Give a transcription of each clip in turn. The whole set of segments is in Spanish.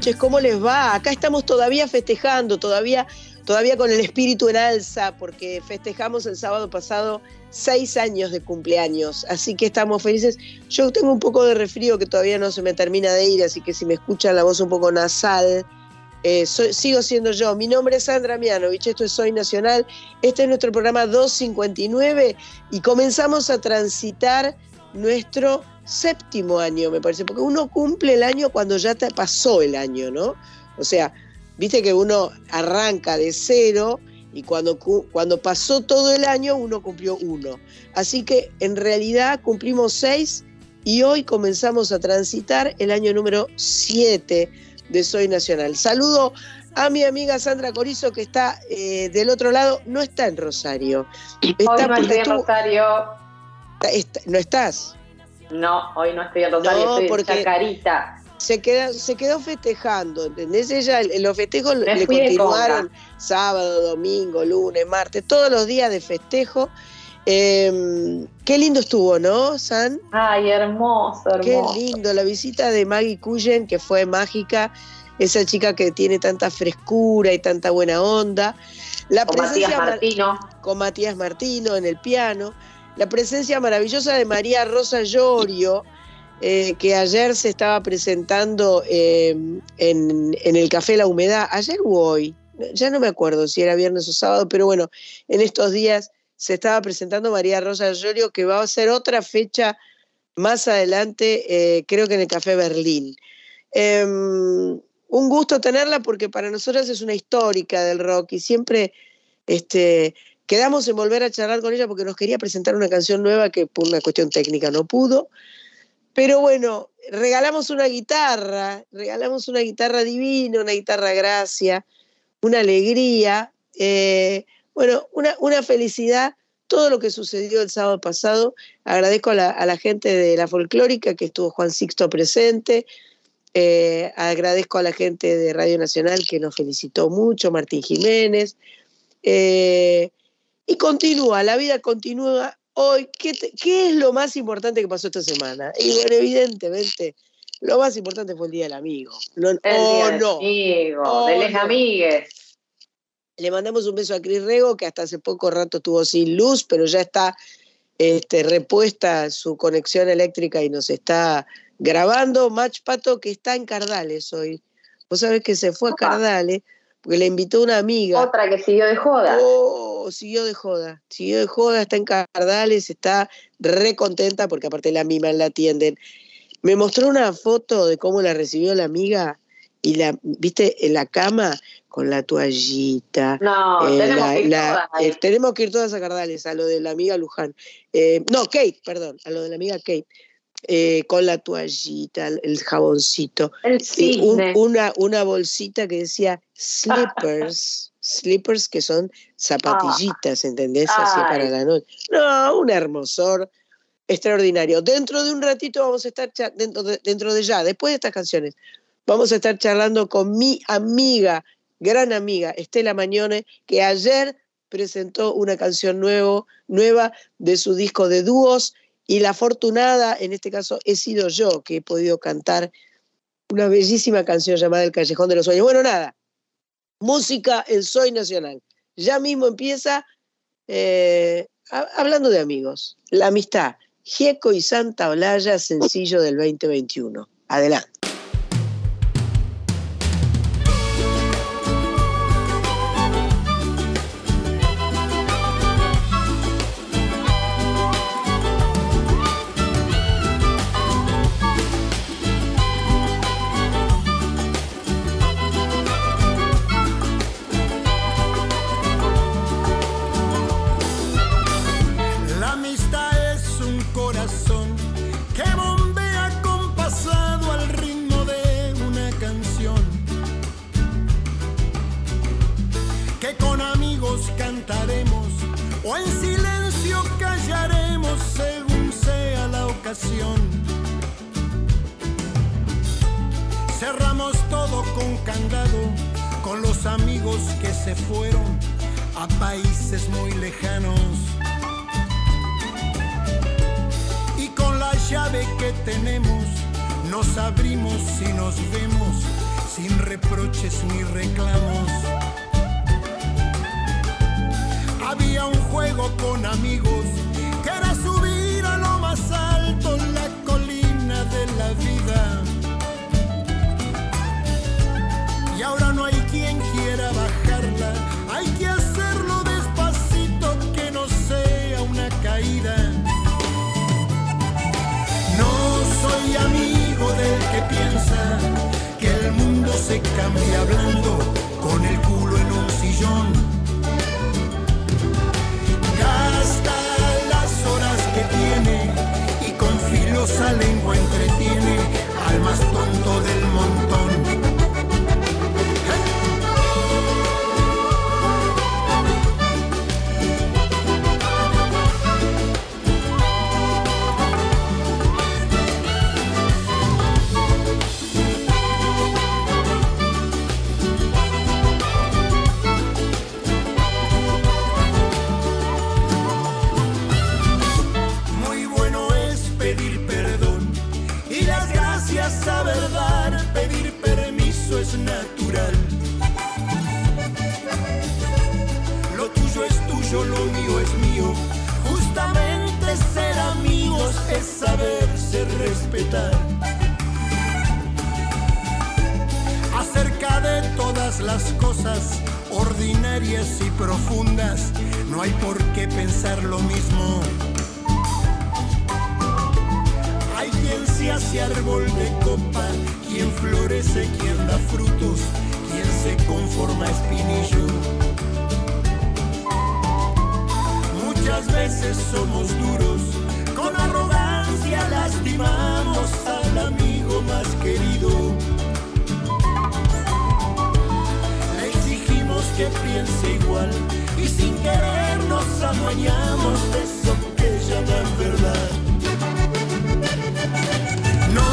noches, ¿cómo les va? Acá estamos todavía festejando, todavía, todavía con el espíritu en alza, porque festejamos el sábado pasado seis años de cumpleaños, así que estamos felices. Yo tengo un poco de resfrío que todavía no se me termina de ir, así que si me escuchan la voz un poco nasal, eh, sigo siendo yo. Mi nombre es Sandra Mianovich, esto es Soy Nacional, este es nuestro programa 259 y comenzamos a transitar nuestro séptimo año, me parece, porque uno cumple el año cuando ya te pasó el año, ¿no? O sea, viste que uno arranca de cero y cuando, cu- cuando pasó todo el año uno cumplió uno. Así que en realidad cumplimos seis y hoy comenzamos a transitar el año número siete de Soy Nacional. Saludo a mi amiga Sandra Corizo que está eh, del otro lado, no está en Rosario. Hoy Está no estoy en Rosario. está- está- no estás. No, hoy no estoy en Rosario, No, estoy porque- en Chacarita. se, queda, se quedó festejando, ¿entendés? Ella, el- los festejos Me le continuaron sábado, domingo, lunes, martes, todos los días de festejo. Eh, qué lindo estuvo, ¿no, San? Ay, hermoso, Qué hermoso. lindo, la visita de Maggie Cullen, que fue mágica, esa chica que tiene tanta frescura y tanta buena onda. La Con Matías Martino. con Matías Martino en el piano, la presencia maravillosa de María Rosa Llorio, eh, que ayer se estaba presentando eh, en, el Café La Humedad, ayer u hoy, ya no me acuerdo si era viernes o sábado, pero bueno, en estos días se estaba presentando María Rosa Llorio, que va a ser otra fecha más adelante, eh, creo que en el Café Berlín. Em, un gusto tenerla porque para nosotras es una histórica del rock y siempre este, quedamos en volver a charlar con ella porque nos quería presentar una canción nueva que por una cuestión técnica no pudo. Pero bueno, regalamos una guitarra, regalamos una guitarra divina, una guitarra gracia, una alegría, eh, bueno, una, una felicidad, todo lo que sucedió el sábado pasado. Agradezco a la, a la gente de la folclórica que estuvo Juan Sixto presente, eh, agradezco a la gente de Radio Nacional que nos felicitó mucho, Martín Jiménez. eh, y continúa, la vida continúa hoy. ¿Qué, te- qué es lo más importante que pasó esta semana? Y bueno, evidentemente, lo más importante fue el Día del Amigo. No, El oh, día del no. amigo, Oh, de les no. amigues. Le mandamos un beso a Cris Rego, que hasta hace poco rato estuvo sin luz, pero ya está este, repuesta su conexión eléctrica y nos está grabando. Match Pato, que está en Cardales hoy. Vos sabés que se fue a. Cardales porque le invitó una amiga. Otra que siguió de joda. Oh, siguió de joda, siguió de joda, está en Cardales, está re contenta porque aparte la mima la atienden. Me mostró una foto de cómo la recibió la amiga y la, viste, en la cama con la toallita. No, eh, tenemos la- que ir la- todas ahí. eh, tenemos que ir todas a Cardales, a lo de la amiga Luján. Eh, no, Kate, perdón, a lo de la amiga Kate. Eh, con la toallita, el- jaboncito. El un- una, una bolsita que decía slippers, slippers que son zapatillitas, ¿entendés? Así Ay. para la noche. No, un hermosor extraordinario. Dentro de un ratito vamos a estar, dentro de, dentro de ya, después de estas canciones, vamos a estar charlando con mi amiga, gran amiga, Estela Mañone, que ayer presentó una canción nuevo, nueva de su disco de dúos y la afortunada, en este caso, he sido yo que he podido cantar una bellísima canción llamada El Callejón de los Sueños. Bueno, nada, música en Soy Nacional. Ya mismo empieza eh, ha- hablando de amigos, la amistad. Gieco y Santa Olalla, sencillo del 2021. Adelante. Acerca de todas las cosas ordinarias y profundas, no hay por qué pensar lo mismo. Hay quien se hace árbol de copa, quien florece, quien da frutos, quien se conforma espinillo. Muchas veces somos duros con arroz día lastimamos al amigo más querido. Le exigimos que piense igual y sin querer nos amañamos de eso que llaman verdad. No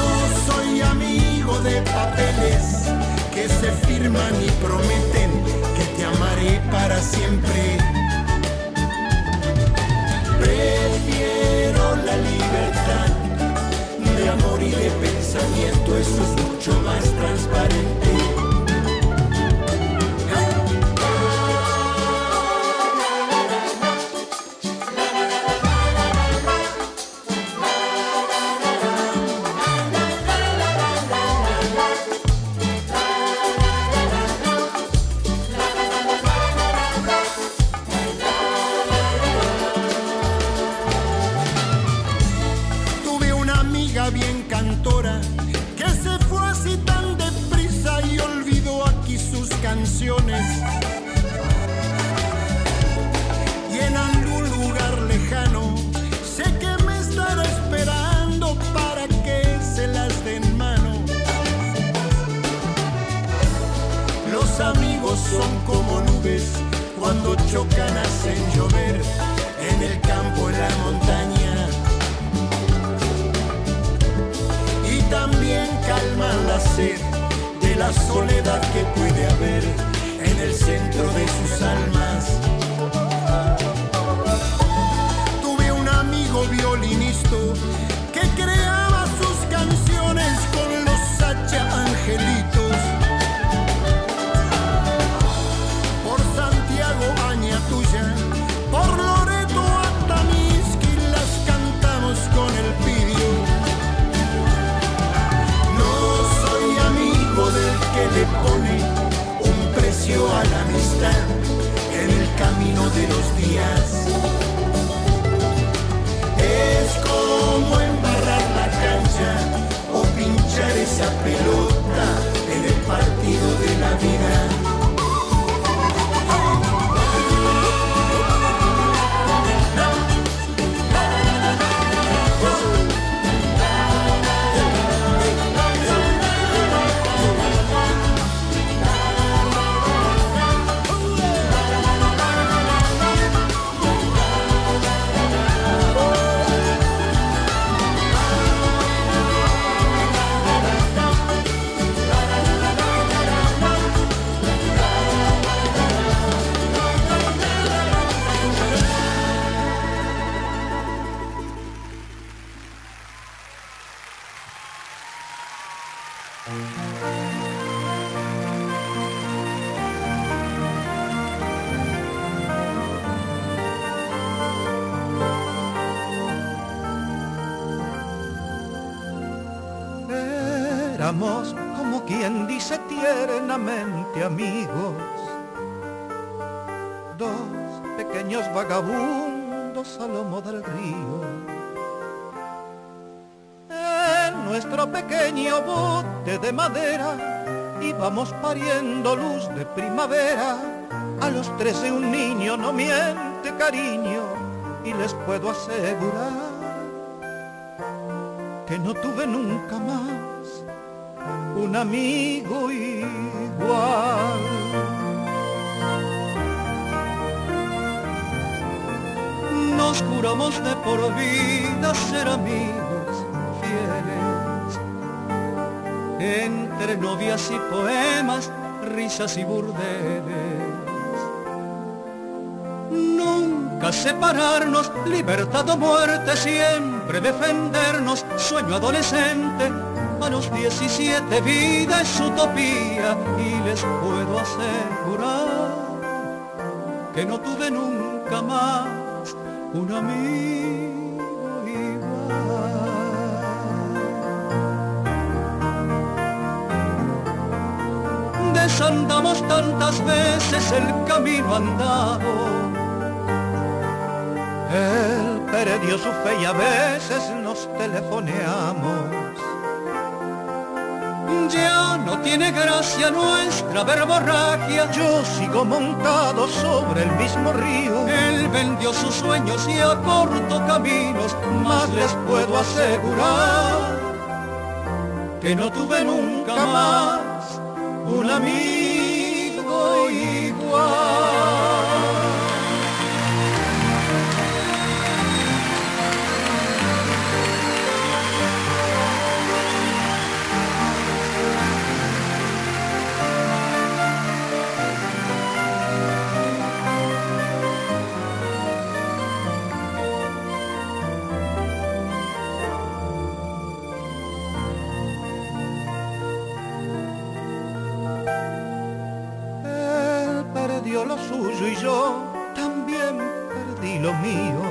soy amigo de papeles que se firman y prometen que te amaré para siempre Prefiero la libertad de amor y de pensamiento, eso es mucho más transparente. Como quien dice tiernamente amigos, dos pequeños vagabundos a lomo del río. En nuestro pequeño bote de madera íbamos pariendo luz de primavera. A los trece un niño no miente cariño y les puedo asegurar que no tuve nunca más un amigo igual. Nos juramos de por vida ser amigos fieles, entre novias y poemas, risas y burdeles. Nunca separarnos, libertad o muerte, siempre defendernos, sueño adolescente. A los 17 vida es utopía y les puedo asegurar que no tuve nunca más un amigo igual. Desandamos tantas veces el camino andado él perdió su fe y a veces nos telefoneamos. Ya no tiene gracia nuestra verborragia. Yo sigo montado sobre el mismo río. Él vendió sus sueños y acortó caminos. Más les puedo asegurar que no tuve nunca más un amigo igual. Lo suyo y yo también perdí lo mío.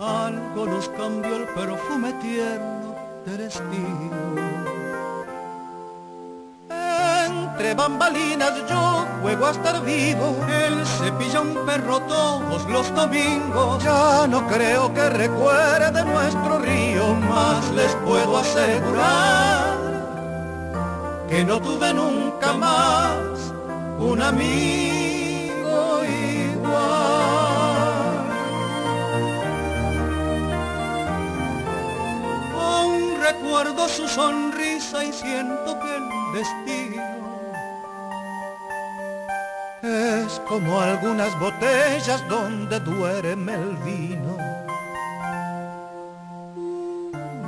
Algo nos cambió el perfume tierno del destino. Entre bambalinas yo juego a estar vivo. Él se pilla un perro todos los domingos. Ya no creo que recuerde nuestro río, más les puedo asegurar que no tuve nunca más un amigo igual. Aún recuerdo su sonrisa y siento que el destino es como algunas botellas donde duerme el vino.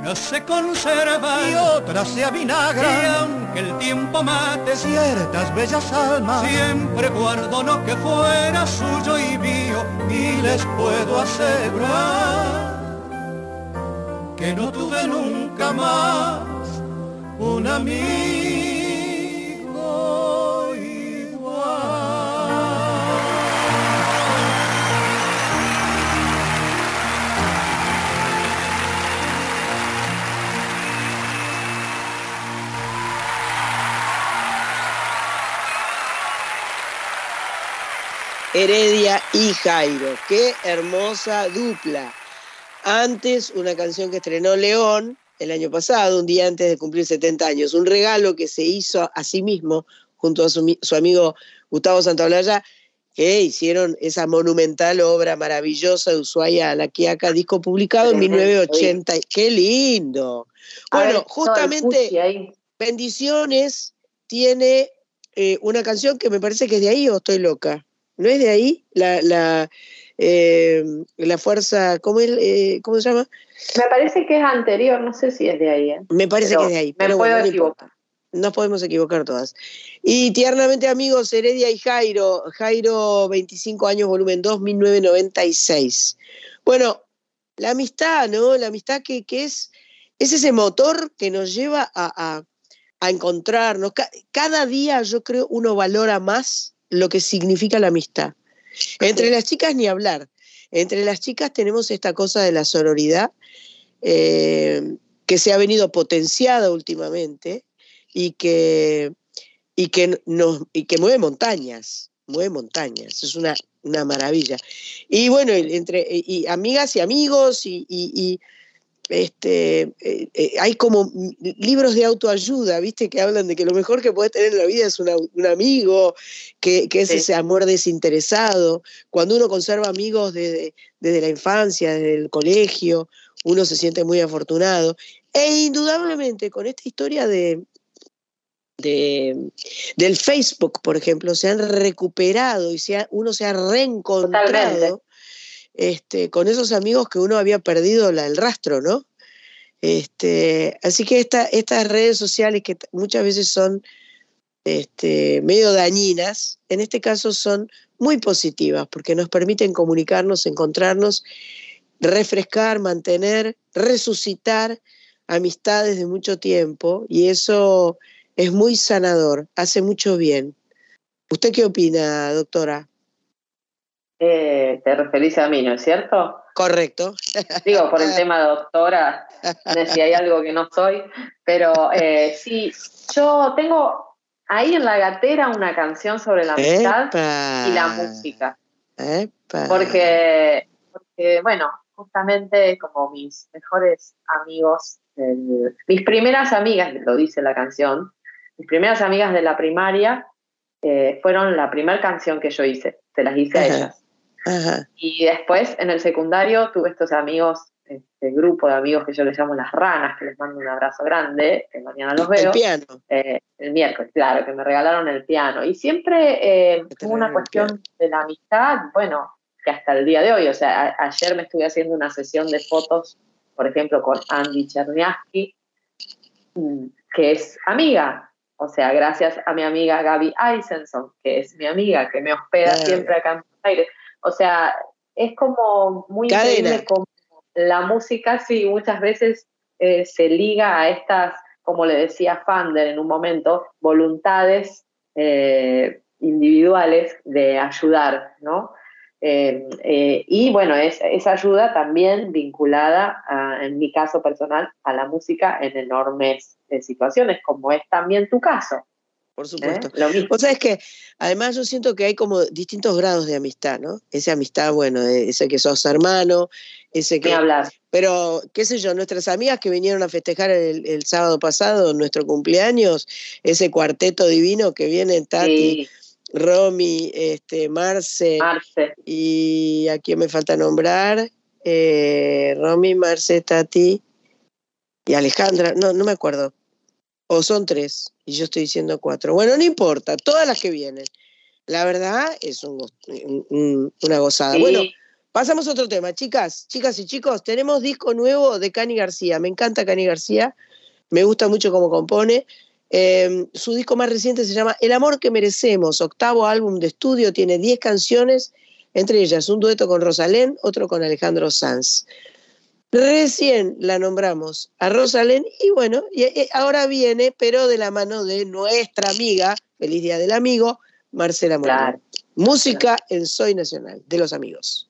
Unas se conservan y otras se avinagran. Y aunque el tiempo mate ciertas bellas almas, siempre guardo lo que fuera suyo y mío y les puedo asegurar que no tuve nunca más un amigo Heredia y Jairo. Qué hermosa dupla. Antes, una canción que estrenó León el año pasado, un día antes de cumplir 70 años. Un regalo que se hizo a sí mismo junto a su, mi- su amigo Gustavo Santaolalla, que hicieron esa monumental obra maravillosa de Ushuaia a la Quiaca, disco publicado en Tremendo, 1980. ¡Qué lindo! Ver, Bueno, justamente... Bendiciones tiene eh, una canción que me parece que es de ahí o estoy loca. ¿No es de ahí? La, la, eh, la fuerza, ¿cómo, es, eh, ¿cómo se llama? Me parece que es anterior, no sé si es de ahí. ¿eh? Me parece Pero que es de ahí. me Pero puedo no equivocar. Nos podemos equivocar todas. Y tiernamente amigos, Heredia y Jairo, Jairo 25 años, volumen 2, 1996. Bueno, la amistad, ¿no? La amistad que, que es, es ese motor que nos lleva a, a- a encontrarnos. Ca- cada día yo creo uno valora más lo que significa la amistad. Entre las chicas ni hablar. Entre las chicas tenemos esta cosa de la sororidad, eh, que se ha venido potenciada últimamente y que, y que, nos, y que mueve montañas, mueve montañas, es una, una maravilla. Y bueno, entre y amigas y amigos y, y- y, este, eh, eh, hay como libros de autoayuda, ¿viste? Que hablan de que lo mejor que puedes tener en la vida es una- un amigo, que, que es Sí. ese amor desinteresado. Cuando uno conserva amigos desde, desde la infancia, desde el colegio, uno se siente muy afortunado. E indudablemente con esta historia de, de- del Facebook, por ejemplo, se han recuperado y se ha- uno se ha reencontrado Totalmente. Este, con esos amigos que uno había perdido el rastro, ¿no? Este, así que esta- estas redes sociales que muchas veces son este, medio dañinas, en este caso son muy positivas porque nos permiten comunicarnos, encontrarnos, refrescar, mantener, resucitar amistades de mucho tiempo y eso es muy sanador, hace mucho bien. ¿Usted qué opina, doctora? Eh, te referís a mí, ¿no es cierto? Correcto. Digo, por el tema de doctora, de si hay algo que no soy, pero eh, sí, yo tengo ahí en la gatera una canción sobre la amistad Epa, y la música. epa. Porque, porque, bueno, justamente como mis mejores amigos, mis primeras amigas, lo dice la canción, mis primeras amigas de la primaria eh, fueron la primera canción que yo hice, se las hice a ellas. Ajá. Y después en el secundario tuve estos amigos, este grupo de amigos que yo les llamo las ranas, que les mando un abrazo grande, que mañana los El veo. piano. Eh, el miércoles, claro, que me regalaron el piano. Y siempre eh, hubo una el cuestión de la amistad, bueno, que hasta el día de hoy, o sea, a- ayer me estuve haciendo una sesión de fotos, por ejemplo, con Andy Cherniaski, mm, que es amiga, o sea, gracias a mi amiga Gaby Eisenson, que es mi amiga, que me hospeda Claro. siempre acá en Buenos Aires. O sea, es como muy Cadena. increíble como la música, sí, muchas veces eh, se liga a estas, como le decía Fander en un momento, voluntades eh, individuales de ayudar, ¿no? Eh, eh, y bueno, es, esa ayuda también vinculada, a, en mi caso personal, a la música en enormes eh, situaciones, como es también tu caso. Por ¿eh? supuesto. Lo mismo. Vos sabés que además yo siento que hay como distintos grados de amistad, ¿no? Esa amistad, bueno, eh, ese que sos hermano, ese que... hablar. Pero, qué sé yo, nuestras amigas que vinieron a festejar el, el sábado pasado, nuestro cumpleaños, ese cuarteto divino que vienen, Tati, Sí, Romy, este, Marce, Marce. y a quién me falta nombrar, eh, Romy, Marce, Tati y Alejandra, no, no me acuerdo. O son tres, y yo estoy diciendo cuatro. Bueno, no importa, todas las que vienen. La verdad es un go- un- un- una gozada. Sí, Bueno, pasamos a otro tema. Chicas, chicas y chicos, tenemos disco nuevo de Cani García. Me encanta Cani García, me gusta mucho cómo compone. Eh, su disco más reciente se llama El amor que merecemos, octavo álbum de estudio, tiene 10 canciones, entre ellas un dueto con Rosalén, otro con Alejandro Sanz. Recién la nombramos a Rosalén y bueno, y, y ahora viene, pero de la mano de nuestra amiga, feliz día del amigo, Marcela Moreno. claro. Música en Soy Nacional, de los amigos.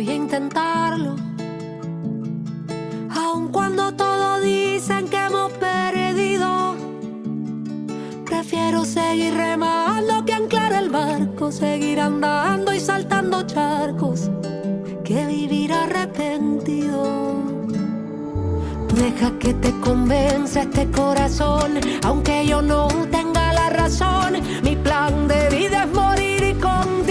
Voy a intentarlo. Aun cuando todos dicen que hemos perdido, prefiero seguir remando que anclar el barco, seguir andando y saltando charcos, que vivir arrepentido. Deja que te convenza este corazón, aunque yo no tenga la razón. Mi plan de vida es morir contigo.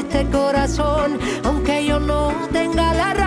este corazón, aunque yo no tenga la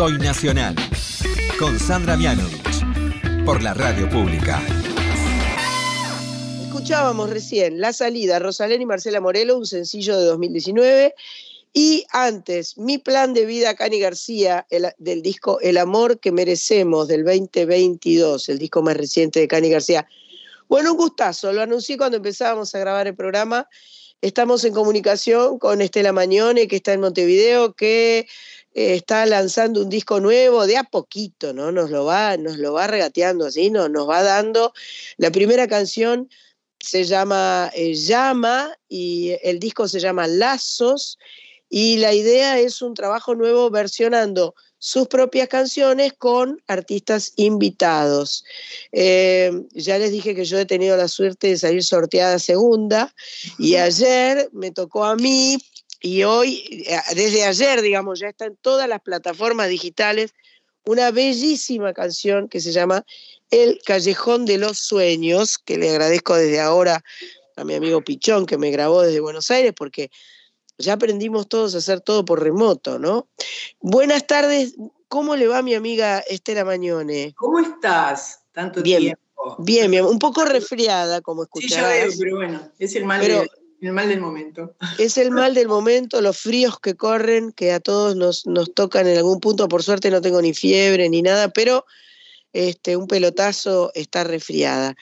Soy Nacional con Sandra Mianovich por la radio pública. Escuchábamos recién La salida, Rosalén y Marcela Morelo, un sencillo de 2019. Y antes, Mi plan de vida, Cani García, del disco El amor que merecemos del 2022, el disco más reciente de Cani García. Bueno, un gustazo, lo anuncié cuando empezábamos a grabar el programa. Estamos en comunicación con Estela Mañone, que está en Montevideo, que eh, está lanzando un disco nuevo de a poquito, ¿no? Nos lo va, nos lo va regateando así, ¿no? nos va dando. La primera canción se llama eh, Llama y el disco se llama Lazos y la idea es un trabajo nuevo versionando sus propias canciones con artistas invitados. Eh, ya les dije que yo he tenido la suerte de salir sorteada segunda y ayer me tocó a mí y hoy, eh, desde ayer, digamos, ya está en todas las plataformas digitales una bellísima canción que se llama El Callejón de los Sueños, que le agradezco desde ahora a mi amigo Pichón que me grabó desde Buenos Aires porque ya aprendimos todos a hacer todo por remoto, ¿no? Buenas tardes, ¿cómo le va mi amiga Estela Mañone? ¿Cómo estás? Tanto bien, tiempo. Bien, bien, un poco resfriada, como escucharás. Sí, ya veo, pero bueno, es el mal, de, el mal del momento. Es el mal del momento, los fríos que corren, que a todos nos, nos tocan en algún punto, por suerte no tengo ni fiebre ni nada, pero este, un pelotazo está resfriada.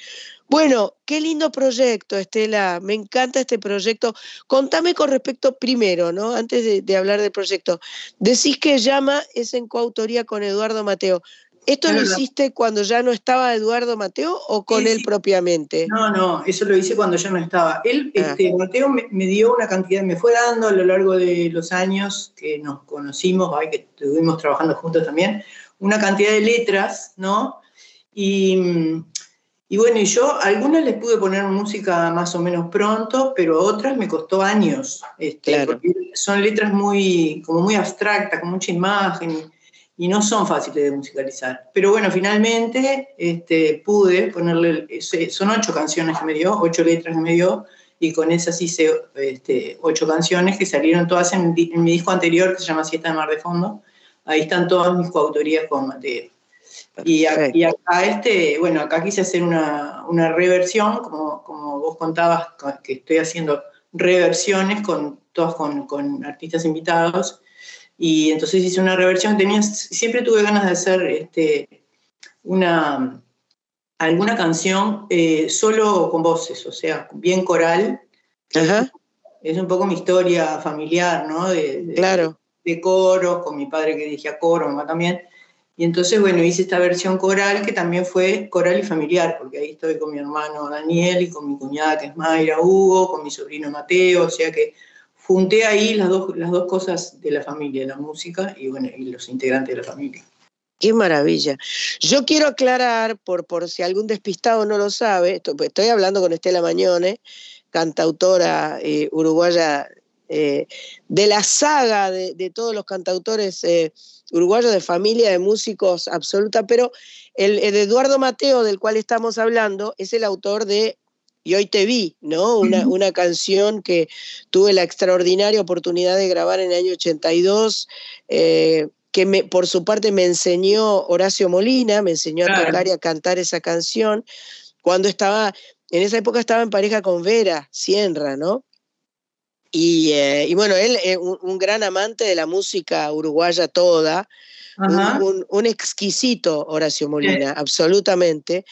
Bueno, qué lindo proyecto, Estela. Me encanta este proyecto. Contame con respecto primero, ¿no? Antes de, hablar del proyecto. Decís que Llama es en coautoría con Eduardo Mateo. ¿Esto lo hiciste cuando ya no estaba Eduardo Mateo o con él propiamente? No, no, eso lo hice cuando ya no estaba. Él, ah. este, Mateo me, dio una cantidad, me fue dando a lo largo de los años que nos conocimos, que estuvimos trabajando juntos también, una cantidad de letras, ¿no? Y y bueno, y yo algunas les pude poner música más o menos pronto, pero otras me costó años. Este, porque son letras muy, como muy abstractas, con mucha imagen, y no son fáciles de musicalizar. Pero bueno, finalmente este, pude ponerle, son ocho canciones que me dio, ocho letras que me dio, y con esas hice este, ocho canciones que salieron todas en, en mi disco anterior, que se llama Siesta de Mar de Fondo. Ahí están todas mis coautorías con Mateo. Y, acá, este, bueno, acá quise hacer una, reversión, como, como, vos contabas, que estoy haciendo reversiones con todas con, artistas invitados. Y entonces hice una reversión. Tenía, siempre tuve ganas de hacer este, una, alguna canción eh, solo con voces, o sea, bien coral. Es un poco mi historia familiar, ¿no? De, claro. de coros, con mi padre que dirigía coro, mamá también. Y entonces, bueno, hice esta versión coral que también fue coral y familiar, porque ahí estoy con mi hermano Daniel y con mi cuñada que es Mayra Hugo, con mi sobrino Mateo, o sea que junté ahí las dos, las dos cosas de la familia, la música y, bueno, y los integrantes de la familia. Qué maravilla. Yo quiero aclarar, por, por si algún despistado no lo sabe, estoy, hablando con Estela Mañone, cantautora eh, uruguaya eh, de la saga de, todos los cantautores eh, uruguayos de familia de músicos absoluta, pero el, Eduardo Mateo, del cual estamos hablando, es el autor de Y hoy te vi, ¿no? Una, canción que tuve la extraordinaria oportunidad de grabar en el año 82. Eh, que me, por su parte me enseñó Horacio Molina, me enseñó a tocar y a cantar esa canción, cuando estaba, en esa época estaba en pareja con Vera Sierra, ¿no? Eh, y, bueno, él es un, gran amante de la música uruguaya toda, un, exquisito Horacio Molina, absolutamente.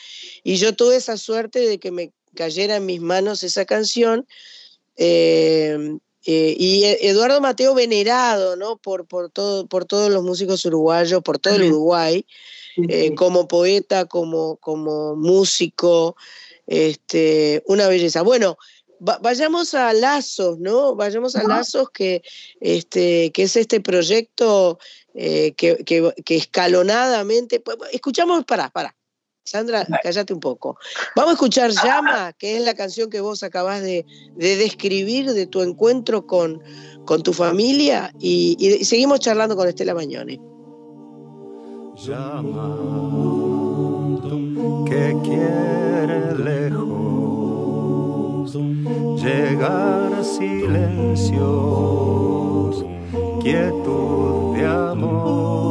Y yo tuve esa suerte de que me cayera en mis manos esa canción. Eh, eh, y Eduardo Mateo venerado ¿no? por, por, todo, por todos los músicos uruguayos, por todo el Uruguay, como poeta, como, como músico, este, una belleza. Bueno, vayamos a Lazos, ¿no? Vayamos a Lazos, que, este, que es este proyecto eh, que, escalonadamente. Pues, escuchamos, para, para. Sandra, cállate un poco. Vamos a escuchar Llama, que es la canción que vos acabas de, describir de tu encuentro con, con tu familia, y, y, seguimos charlando con Estela Mañone. Llama, que quiere lejos llegar silencios, quietud de amor.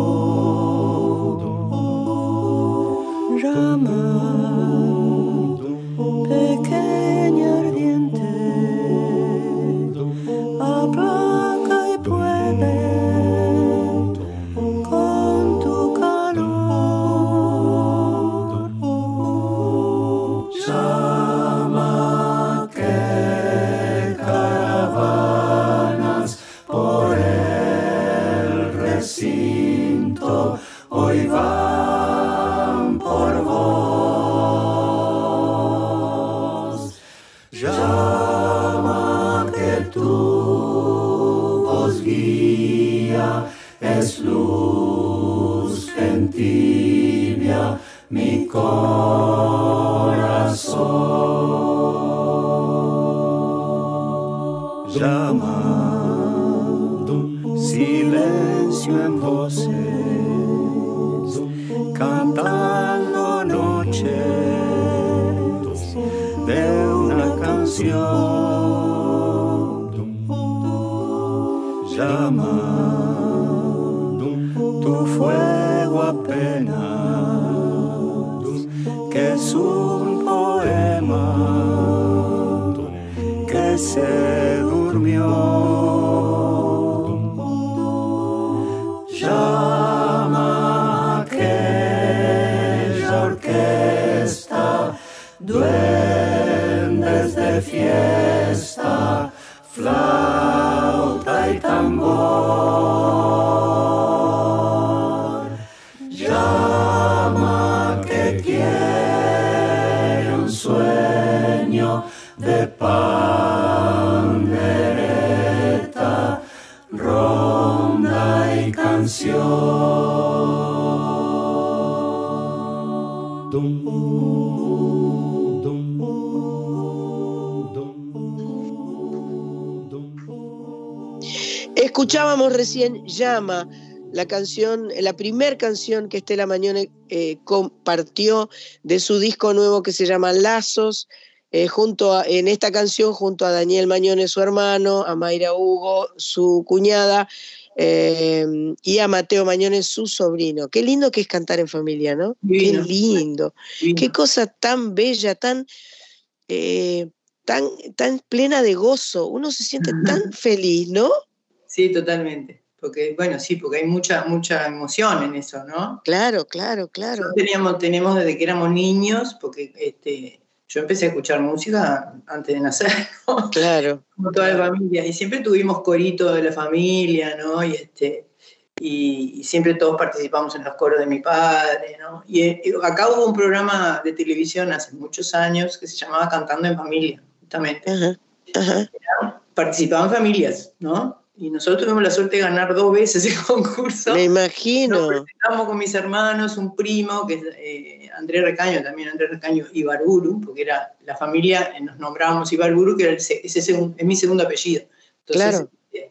Que Escuchábamos recién Llama, la canción, la primer canción que Estela Mañone eh, compartió de su disco nuevo que se llama Lazos, eh, junto a- en esta canción junto a Daniel Mañone, su hermano, a Mayra Hugo, su cuñada, eh, y a Mateo Mañone, su sobrino. Qué lindo que es cantar en familia, ¿no? Divino. Qué lindo. Divino. Qué cosa tan bella, tan, eh, tan, tan plena de gozo. Uno se siente tan feliz, ¿no? Sí, totalmente. Porque, bueno, sí, porque hay mucha, mucha emoción en eso, ¿no? Claro, claro, claro. Nosotros teníamos, tenemos desde que éramos niños, porque este, yo empecé a escuchar música antes de nacer, ¿no? Claro. como toda la familia, y siempre tuvimos corito de la familia, ¿no? Y, este, y, y siempre todos participamos en los coros de mi padre, ¿no? Y, eh, acá hubo un programa de televisión hace muchos años que se llamaba Cantando en Familia, justamente. Ajá, ajá. Participaban familias, ¿no? Y nosotros tuvimos la suerte de ganar dos veces el concurso. Me imagino. Nos presentamos con mis hermanos, un primo, que es eh, Andrés Recaño, también Andrés Recaño Ibarburu, porque era la familia, eh, nos nombrábamos Ibarburu, que era el ese es mi segundo apellido. Claro. eh,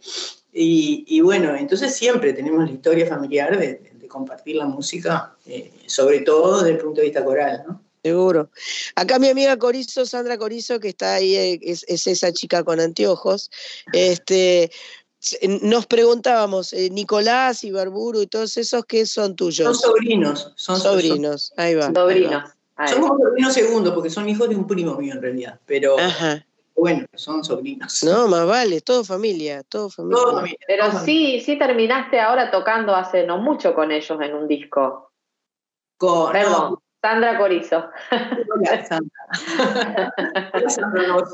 y, y bueno, entonces siempre tenemos la historia familiar de, compartir la música, eh, sobre todo desde el punto de vista coral, ¿no? Seguro. Acá mi amiga Corizo, Sandra Corizo, que está ahí, es, es esa chica con anteojos, este, nos preguntábamos, eh, Nicolás y Barburu y todos esos, ¿qué son Son tuyos? sobrinos. Son Sobrinos, ahí va. ahí va. Sobrinos. Son como sobrinos segundos, porque son hijos de un primo mío en realidad, pero Ajá. bueno, son sobrinos. No, más vale, todo familia, todo familia. Todo familia, Pero todo sí, sí terminaste ahora tocando hace no mucho con ellos en un disco. Con, Perdón, no, Sandra Corizo. Hola, Sandra. Hola, Sandra.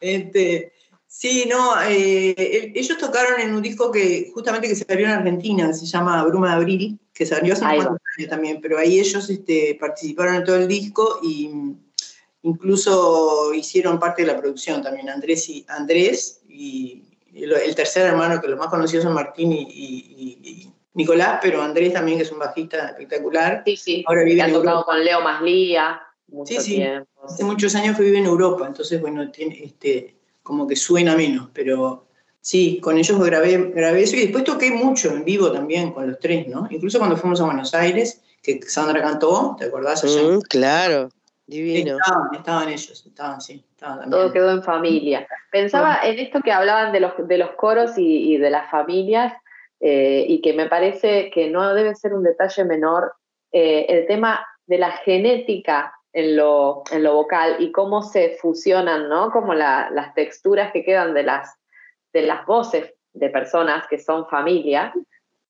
Este, sí, no, eh, el- ellos tocaron en un disco que justamente que se salió en Argentina, que se llama Bruma de Abril, que hace Ahí unos va. cuantos años también, pero ahí ellos este, participaron en todo el disco y mm, incluso hicieron parte de la producción también, Andrés y Andrés y el, el tercer hermano, que los más conocidos son Martín y, y- y- y Nicolás, pero Andrés también, que es un bajista espectacular. Sí, sí. Ahora vive ha en tocado Europa. con Leo Maslía mucho Sí, sí. tiempo. Hace muchos años que vive en Europa, entonces, bueno, tiene, este, como que suena menos, pero sí, con ellos grabé, grabé eso y después toqué mucho en vivo también con los tres, ¿no? Incluso cuando fuimos a Buenos Aires, que Sandra cantó, ¿te acordás? Allá? Mm, claro, divino. Estaban, estaban ellos, estaban, sí, estaban también. Todo quedó en familia. Pensaba en esto que hablaban de los, de los coros y, y de las familias, eh, y que me parece que no debe ser un detalle menor, eh, el tema de la genética en lo, en lo vocal y cómo se fusionan, ¿no? Como la- las texturas que quedan de las, de las voces de personas que son familia,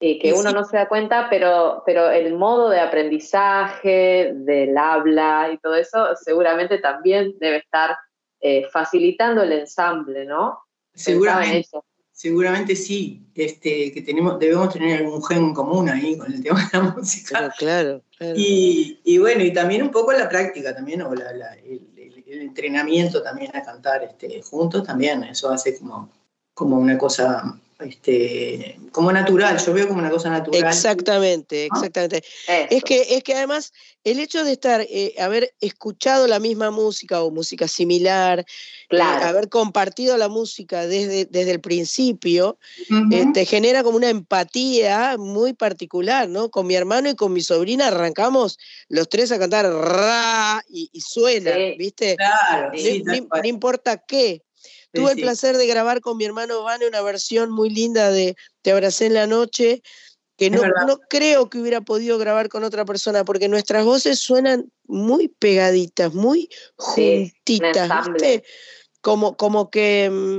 y que uno sí. no se da cuenta, pero, pero el modo de aprendizaje, del habla y todo eso, seguramente también debe estar eh, facilitando el ensamble, ¿no? Seguramente, eso. Seguramente sí, este, que tenemos, debemos tener algún gen en común ahí con el tema de la música. Pero claro, claro. Y, y bueno, y también un poco la práctica también, o la- la- el, el- el entrenamiento también a cantar este, juntos también, eso hace como, como una cosa este, como natural, yo veo como una cosa natural. Exactamente, exactamente. Es que, es que además el hecho de estar, eh, haber escuchado la misma música o música similar, eh, haber compartido la música desde, desde el principio, eh, te genera como una empatía muy particular, ¿no? Con mi hermano y con mi sobrina arrancamos los tres a cantar ra y, suena, ¿viste? Claro, no importa qué, Tuve el placer de grabar con mi hermano Vane una versión muy linda de Te abracé en la noche, que no, no, creo que hubiera podido grabar con otra persona, porque nuestras voces suenan muy pegaditas, muy juntitas, ¿viste? Como, como que mm,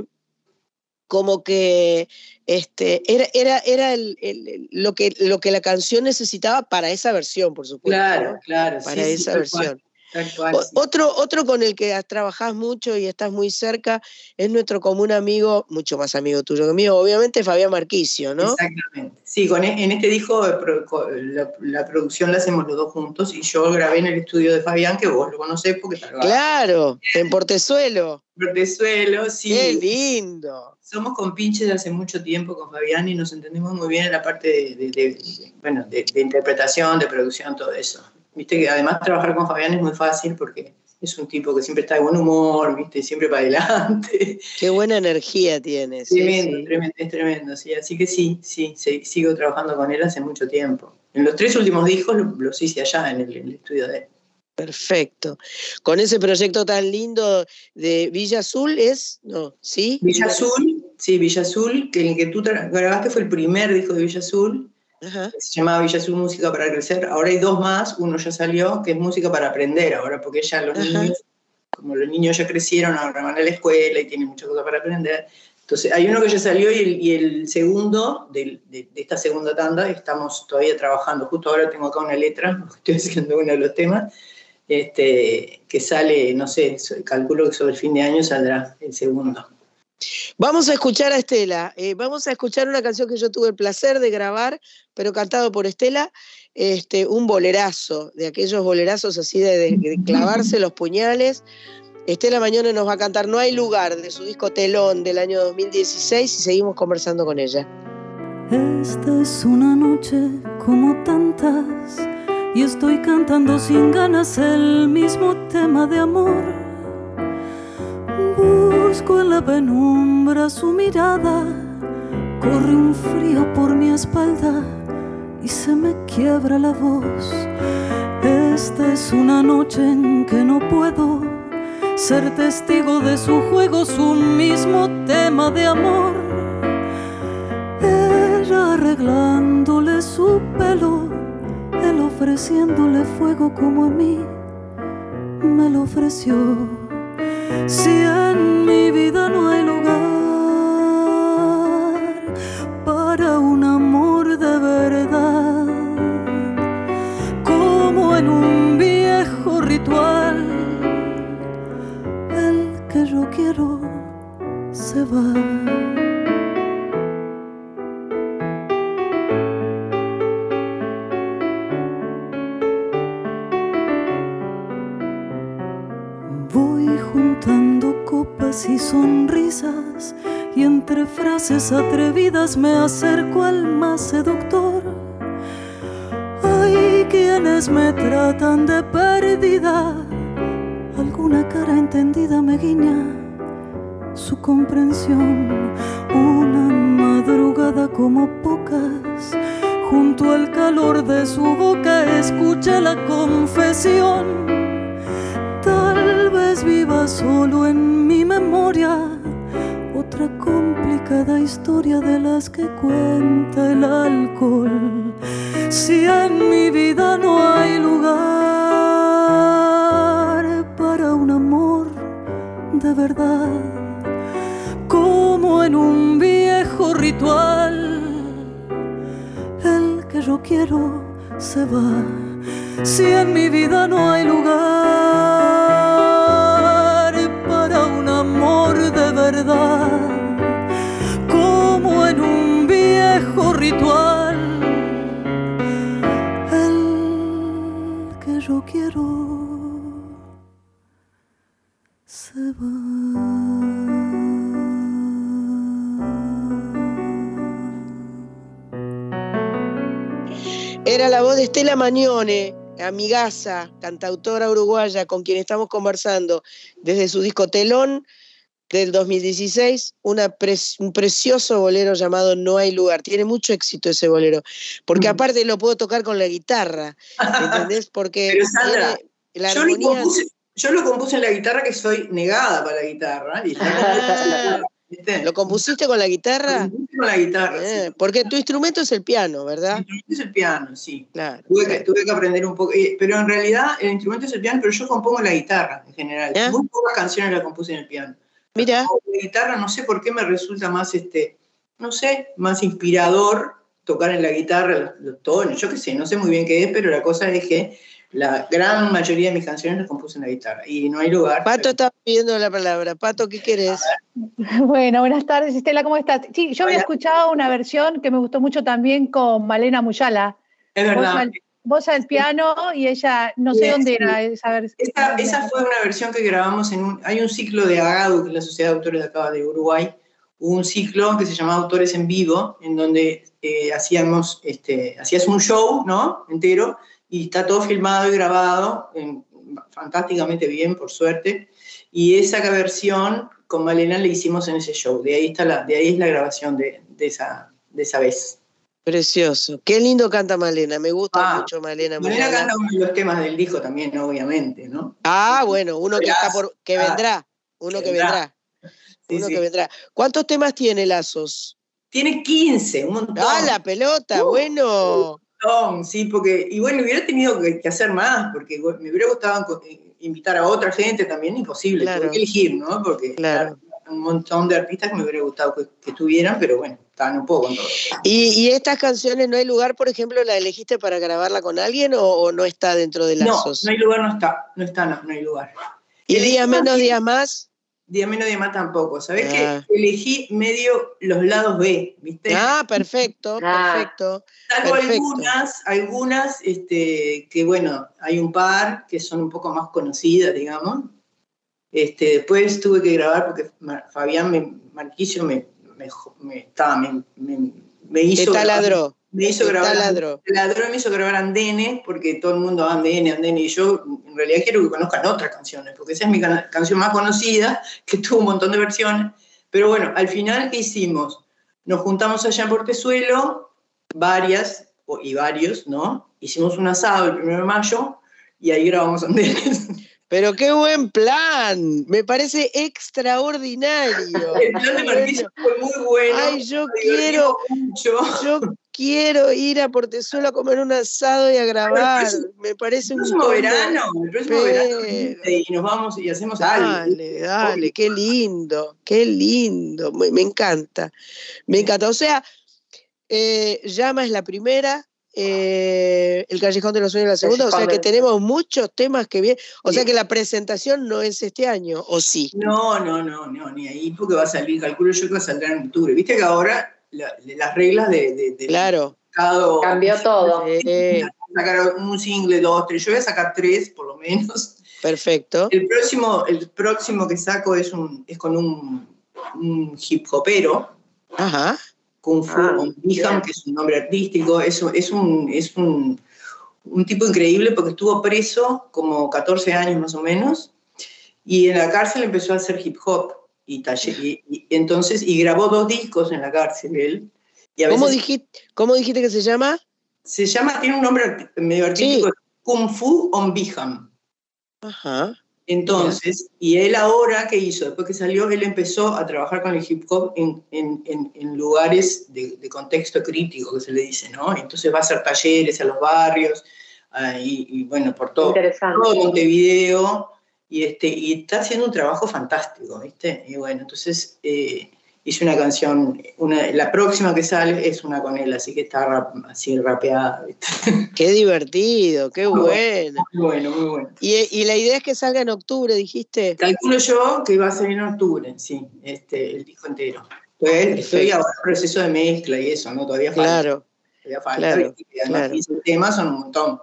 como que este, era, era, era el, lo, que, lo que la canción necesitaba para esa versión, por supuesto. Claro, claro. Para esa versión otro, otro con el que trabajás mucho y estás muy cerca es nuestro común amigo, mucho más amigo tuyo que mío, obviamente Fabián Marquicio, ¿no? Exactamente. Sí, con, e, en este disco la, producción la hacemos los dos juntos y yo grabé en el estudio de Fabián, que vos lo conocés porque tal Claro, en Portezuelo. Portezuelo, sí. Qué lindo. Somos compinches de hace mucho tiempo con Fabián y nos entendemos muy bien en la parte de, bueno, de interpretación, de producción, todo eso. Viste que además trabajar con Fabián es muy fácil porque es un tipo que siempre está de buen humor, viste, siempre para adelante. Qué buena energía tiene. Tremendo, tremendo, es tremendo, sí. Así que sí, sí, sigo trabajando con él hace mucho tiempo. En los tres últimos discos los hice allá en el, estudio de él. Perfecto. Con ese proyecto tan lindo de Villa Azul es, no, ¿sí? Villa Azul, sí, Villa Azul, que el que tú grabaste fue el primer disco de Villa Azul se llamaba Villa Azul Música para Crecer. Ahora hay dos más, uno ya salió, que es Música para Aprender ahora, porque ya los niños, como los niños ya crecieron, ahora van a la escuela y tienen muchas cosas para aprender. Entonces, hay uno que ya salió y el, segundo, de, esta segunda tanda, estamos todavía trabajando. Justo ahora tengo acá una letra, estoy haciendo uno de los temas, este, que sale, no sé, calculo que sobre el fin de año saldrá el segundo. Vamos a escuchar a Estela, eh, vamos a escuchar una canción que yo tuve el placer de grabar, pero cantado por Estela, este, un bolerazo, de aquellos bolerazos así de, clavarse los puñales. Estela Mañone nos va a cantar No hay lugar de su disco Telón del año 2016 y seguimos conversando con ella. Esta es una noche como tantas y estoy cantando sin ganas el mismo tema de amor Busco en la penumbra su mirada, corre un frío por mi espalda y se me quiebra la voz. Esta es una noche en que no puedo ser testigo de su juego, su mismo tema de amor. Ella arreglándole su pelo, él ofreciéndole fuego como a mí me lo ofreció si en mi vida no hay lugar para un amor de verdad, como en un viejo ritual, el que yo quiero se va. Y sonrisas y entre frases atrevidas me acerco al más seductor. Hay quienes me tratan de perdida, alguna cara entendida me guiña su comprensión. Una madrugada como pocas, junto al calor de su boca escuché la confesión Tal viva solo en mi memoria otra complicada historia de las que cuenta el alcohol. Si en mi vida no hay lugar para un amor de verdad, como en un viejo ritual, el que yo quiero se va. Si en mi vida no hay lugar como en un viejo ritual el que yo quiero se va. Era la voz de Estela Mañone, amigaza, cantautora uruguaya, con quien estamos conversando desde su disco Telón, del 2016, una un precioso bolero llamado No hay lugar. Tiene mucho éxito ese bolero, porque Mm. aparte lo puedo tocar con la guitarra, ¿entendés? Porque Pero Sandra, la yo, lo armonía... compuse, yo lo compuse en la guitarra que soy negada para la guitarra. y Ah. ¿Lo compusiste con la Lo guitarra? con la guitarra, Eh, sí. porque tu instrumento es el piano, ¿verdad? El instrumento es el piano, sí. Claro. Tuve que, tuve que aprender un poco, eh, pero en realidad el instrumento es el piano, pero yo compongo la guitarra en general. ¿Eh? Muy pocas canciones las compuse en el piano. Mira, La guitarra no sé por qué me resulta más, este, no sé, más inspirador tocar en la guitarra los, tonos, yo qué sé, no sé muy bien qué es, pero la cosa es que la gran mayoría de mis canciones las compuse en la guitarra y no hay lugar. Pato está pidiendo la palabra. Pato, ¿qué querés? Bueno, buenas tardes, Estela, ¿cómo estás? Sí, yo había escuchado una versión que me gustó mucho también con Malena Muyala. Es verdad. al, vos al piano y ella, no sé Sí, dónde era esa. Esa, esa fue una versión que grabamos en un. Hay un ciclo de AGADU, que es la Sociedad de Autores de acá de Uruguay. Hubo un ciclo que se llamaba Autores en Vivo, en donde eh, hacíamos, este, hacías un show, ¿no? Entero, y está todo filmado y grabado, en- fantásticamente bien, por suerte. Y esa versión con Malena la hicimos en ese show. De ahí, está la, de ahí es la grabación de, de esa, de esa vez. Precioso. Qué lindo canta Malena. Me gusta Ah, mucho Malena. Malena canta uno de los temas del disco también, obviamente, ¿no? Ah, bueno, uno que está por que Ah, vendrá, uno que vendrá, uno sí. que vendrá. ¿Cuántos temas tiene Lazos? Tiene 15, un montón. Ah, la pelota, Uh, bueno. montón, sí, porque, y bueno, hubiera tenido que, que hacer más, porque me hubiera gustado eh, invitar a otra gente también, imposible, Claro. tuve que elegir, ¿no? Porque Claro. Un montón de artistas que me hubiera gustado que, que estuvieran, pero bueno, está, no puedo con todo. ¿Y, y estas canciones no hay lugar, por ejemplo, la elegiste para grabarla con alguien o, o no está dentro de No, Lazos? no hay lugar, no está, no está, no, no hay lugar. ¿Y elegí días menos, días más? Día menos, día más tampoco. ¿Sabés Ah. que elegí medio los lados B, ¿viste? Ah, perfecto, Ah. perfecto. Salvo perfecto. algunas, algunas este, que bueno, hay un par que son un poco más conocidas, digamos. Este, después tuve que grabar porque Fabián me- Marquicio me, me, me- estaba- me- hizo Te taladró. Me hizo te grabar. taladró. Taladró me hizo grabar Andene, porque todo el mundo Andene, Andene, y yo en realidad quiero que conozcan otras canciones, porque esa es mi canción más conocida, que tuvo un montón de versiones. Pero bueno, al final, ¿qué hicimos? Nos juntamos allá en Portezuelo, varias y varios, ¿no? Hicimos un asado el 1 de mayo y ahí grabamos Andenes. Pero qué buen plan, me parece extraordinario. El plan de Marquicio fue muy bueno. Ay, yo quiero, mucho. yo quiero ir a Portezuelo a comer un asado y a grabar. Me parece El un próximo verano, el próximo Pero- verano, y nos vamos y hacemos algo. Dale, dale, qué lindo, qué lindo, me, me encanta, me encanta. O sea, eh, Llama es la primera, eh, El Callejón de los Sueños la segunda, o sea que de- tenemos muchos temas que vienen, o Sí. sea que la presentación no es este año, ¿o sí? No, no, no, no, ni ahí, porque va a salir, calculo yo que va a salir en octubre. Viste que ahora la- las reglas de, de, Claro. mercado Cambió todo. Eh, sacar un single, dos, tres. Yo voy a sacar tres, por lo menos. perfecto. El próximo, el próximo que saco es, un, es con un, un hip hopero, Ajá. Kung Fu Ah, on Biham, que es un nombre artístico. Es, un- es, un, es un, un tipo increíble porque estuvo preso como 14 años más o menos y en la cárcel empezó a hacer hip hop. Y, talle- y, y entonces, y grabó dos discos en la cárcel él. Y a ¿Cómo veces dijiste, ¿Cómo dijiste que se llama? se llama, tiene un nombre medio artístico, Kung Fu on Biham. Ajá. Entonces, y él ahora, ¿qué hizo? Después que salió, él empezó a trabajar con el hip hop en, en- en- en lugares de, de contexto crítico, que se le dice, ¿no? Entonces va a hacer talleres a los barrios, ah, y, y bueno, por todo Montevideo, y, este, y está haciendo un trabajo fantástico, ¿viste? Y bueno, entonces eh, hice una canción, una, la próxima que sale es una con él, así que está rap- así rapeada. Qué divertido, qué Muy bueno. Muy bueno, muy bueno. Y, y la idea es que salga en octubre, dijiste. Calculo yo que va a salir en octubre, sí, este, el disco entero. Estoy, estoy ahora en proceso de mezcla y eso, ¿no? Todavía falta. Claro, Todavía falta. claro. Y además claro. 15 temas son un montón.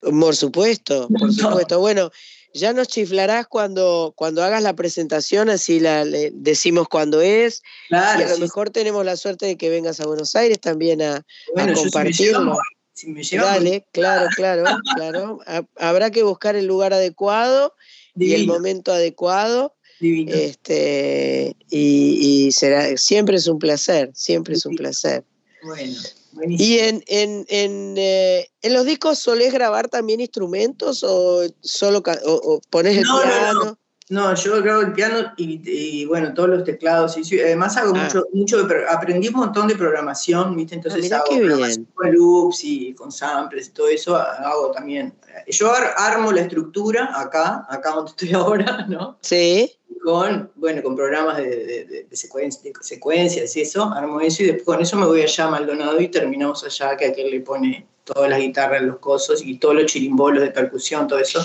por supuesto, por supuesto. Bueno, ya nos chiflarás cuando, cuando hagas la presentación, así la le- decimos cuándo es. Claro, y a lo sí, mejor tenemos la suerte de que vengas a Buenos Aires también a, bueno, a yo si me, compartirlo. Si me llevan Dale, claro, claro, claro. Ha- Habrá que buscar el lugar adecuado y el momento adecuado. Divino. Este, y, y será, siempre es un placer, siempre es un placer. Bueno, buenísimo. ¿Y en, en, en, eh, en los discos solés grabar también instrumentos o solo o, o pones el No, no, no. piano? No, yo grabo el piano y, y, bueno, todos los teclados. Y además hago Ah. mucho, mucho de aprendí un montón de programación, ¿viste? Entonces mirá hago programación bien. con loops y con samples y todo eso hago también. Yo ar- armo la estructura acá, acá donde estoy ahora, ¿no? Sí. Con, bueno, con programas de, de, de- de secuencia- de secuencias y eso, armo eso y después con eso me voy allá a Maldonado y terminamos allá, que aquel le pone todas las guitarras, los cosos y todos los chirimbolos de percusión, todo eso.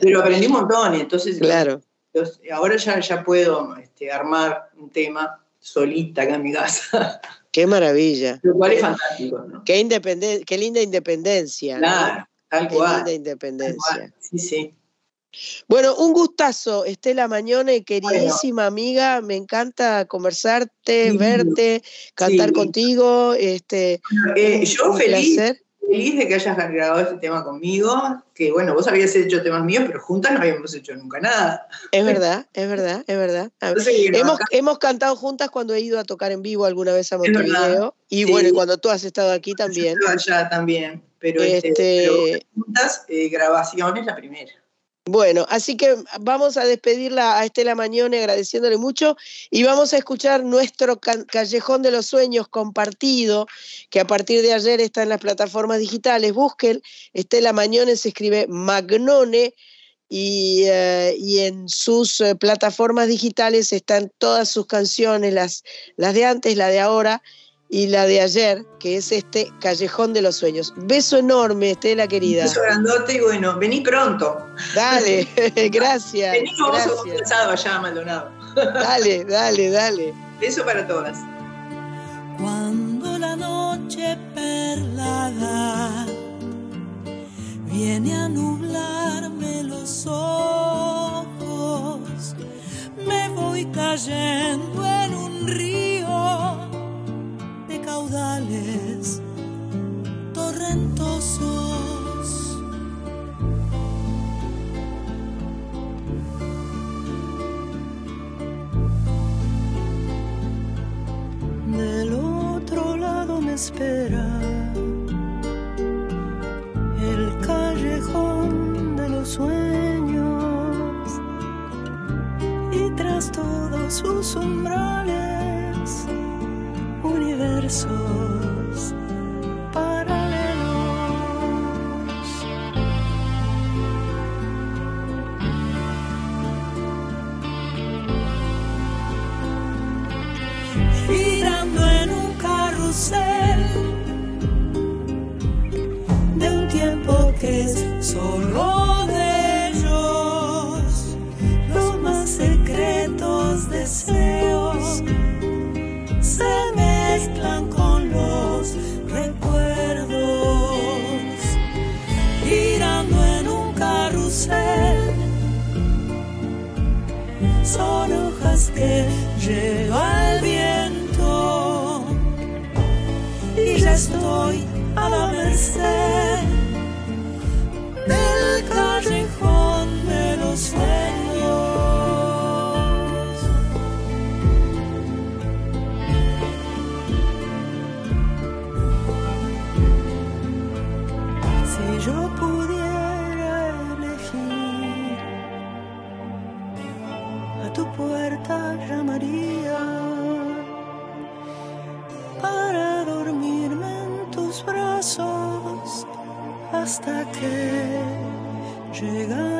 Pero aprendí un montón y entonces Claro. ahora ya, ya puedo este, armar un tema solita acá en mi casa, Qué maravilla. lo cual es fantástico, ¿no? Qué, qué linda independencia. ¿no? Claro, tal Qué cual. linda tal independencia. cual. Sí, sí. Bueno, un gustazo, Estela Mañone, queridísima amiga, me encanta conversarte, Sí. verte, cantar Sí. contigo, este, Eh, un- yo feliz, placer. feliz de que hayas grabado este tema conmigo, que bueno, vos habías hecho temas míos, pero juntas no habíamos hecho nunca nada. Es verdad, es verdad, es verdad. Entonces, Hemos, hemos cantado juntas cuando he ido a tocar en vivo alguna vez a. Montevideo. Y Sí. bueno, y cuando tú has estado aquí yo también. estaba allá también, pero, este, Este- pero juntas, eh, grabaciones, la primera. Bueno, así que vamos a despedirla a Estela Mañone agradeciéndole mucho y vamos a escuchar nuestro Callejón de los Sueños compartido, que a partir de ayer está en las plataformas digitales. Busquen, Estela Mañone se escribe Magnone y, eh, en sus eh, plataformas digitales están todas sus canciones, las, las de antes, la de ahora y la de ayer, que es este Callejón de los Sueños. Beso enorme, Estela querida. Beso grandote y bueno, vení pronto. Dale, gracias. Vení, vamos a un gracias. asado allá a Maldonado. Dale, dale, dale. Beso para todas. Cuando la noche perlada viene a nublarme los ojos, me voy cayendo en un río caudales torrentosos. Del otro lado me espera el callejón de los sueños y tras todos sus umbrales universos paralelos. girando en un carrusel de un tiempo que es solo que lleva el viento. Y ya estoy a la merced hasta que llegara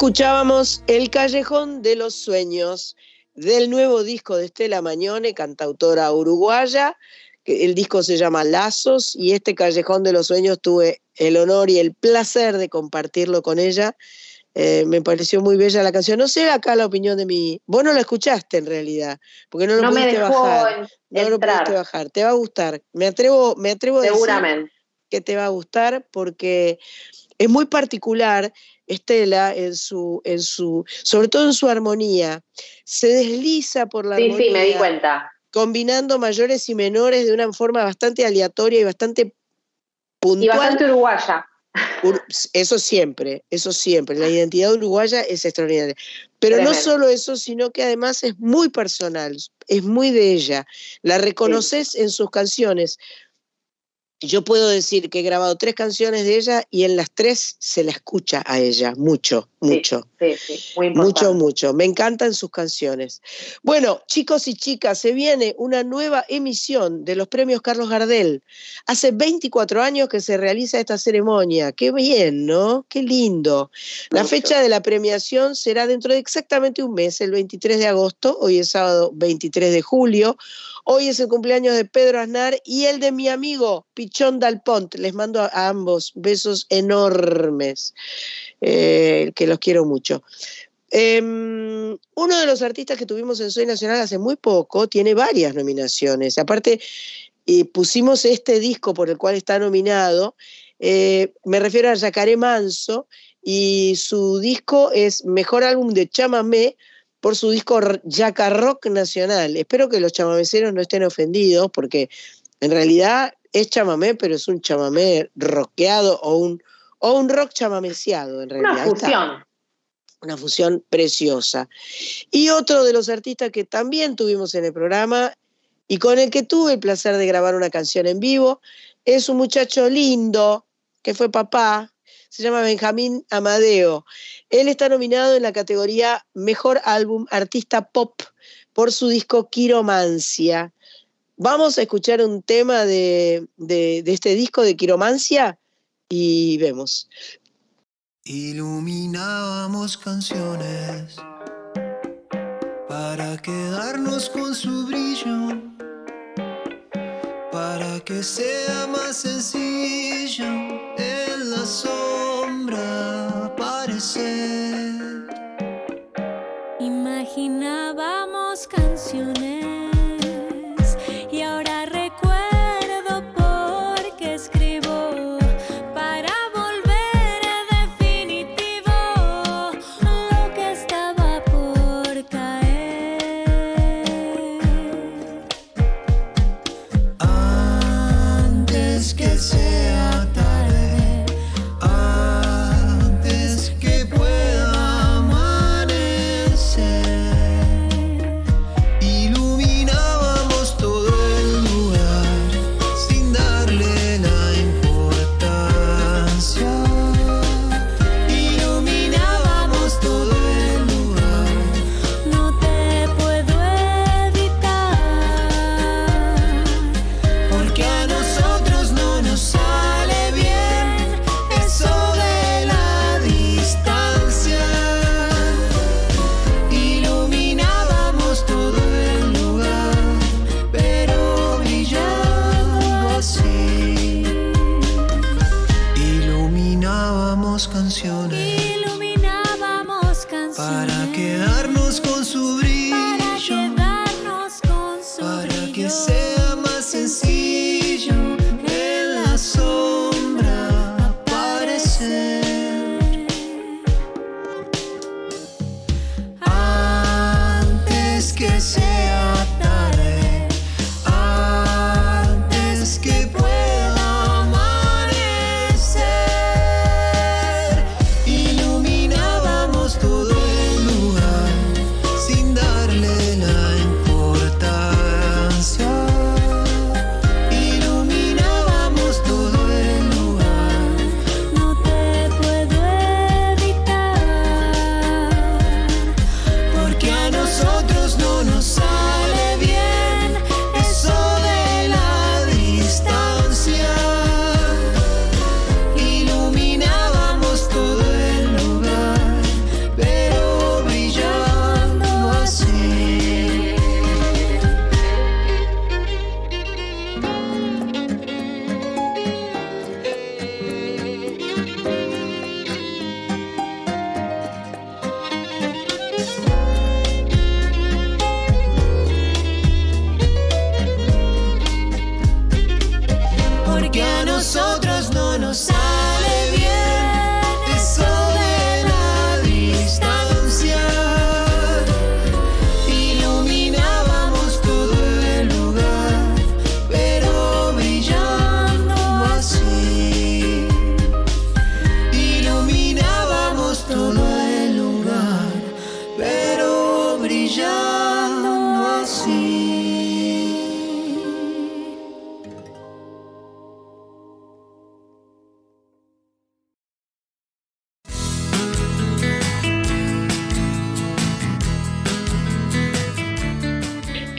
Escuchábamos El Callejón de los Sueños del nuevo disco de Estela Mañone, cantautora uruguaya. El disco se llama Lazos y este Callejón de los Sueños tuve el honor y el placer de compartirlo con ella. Eh, me pareció muy bella la canción. No sé acá la opinión de mi. Vos no la escuchaste en realidad, porque no lo no pudiste me dejó bajar. No lo pudiste bajar. Te va a gustar. Me atrevo, me atrevo a decir que te va a gustar porque es muy particular Estela en su, en su, sobre todo en su armonía, se desliza por la Sí, armonía, sí, me di cuenta. combinando mayores y menores de una forma bastante aleatoria y bastante puntual. Y bastante uruguaya. Ur- Eso siempre, eso siempre. La identidad uruguaya es extraordinaria. Pero no solo eso, sino que además es muy personal, es muy de ella. La reconoces en sus canciones. Yo puedo decir que he grabado tres canciones de ella y en las tres se la escucha a ella, mucho, mucho. Sí, sí, muy importante. Mucho, mucho. Me encantan sus canciones. Bueno, chicos y chicas, se viene una nueva emisión de los premios Carlos Gardel. Hace 24 años que se realiza esta ceremonia. Qué bien, ¿no? Qué lindo. La Mucho. fecha de la premiación será dentro de exactamente un mes, el 23 de agosto. Hoy es sábado 23 de julio. Hoy es el cumpleaños de Pedro Aznar y el de mi amigo Pichón Dalpont. Les mando a, ambos besos enormes, eh, que los quiero mucho. Em, uno de los artistas que tuvimos en Soy Nacional hace muy poco tiene varias nominaciones. Aparte, pusimos este disco por el cual está nominado. eh, me refiero a Yacaré Manso y su disco es Mejor Álbum de Chamamé por su disco Yaca Rock Nacional. Espero que los chamameceros no estén ofendidos porque en realidad es chamamé, pero es un chamamé rockeado o un, o un rock chamameciado en realidad. Una fusión. una fusión preciosa. Y otro de los artistas que también tuvimos en el programa y con el que tuve el placer de grabar una canción en vivo es un muchacho lindo que fue papá, se llama Benjamín Amadeo. Él está nominado en la categoría Mejor Álbum Artista Pop por su disco Quiromancia. Vamos a escuchar un tema de, de- de este disco de Quiromancia y vemos. Iluminábamos canciones para quedarnos con su brillo, que sea más sencillo en la sombra aparecer. Imaginábamos canciones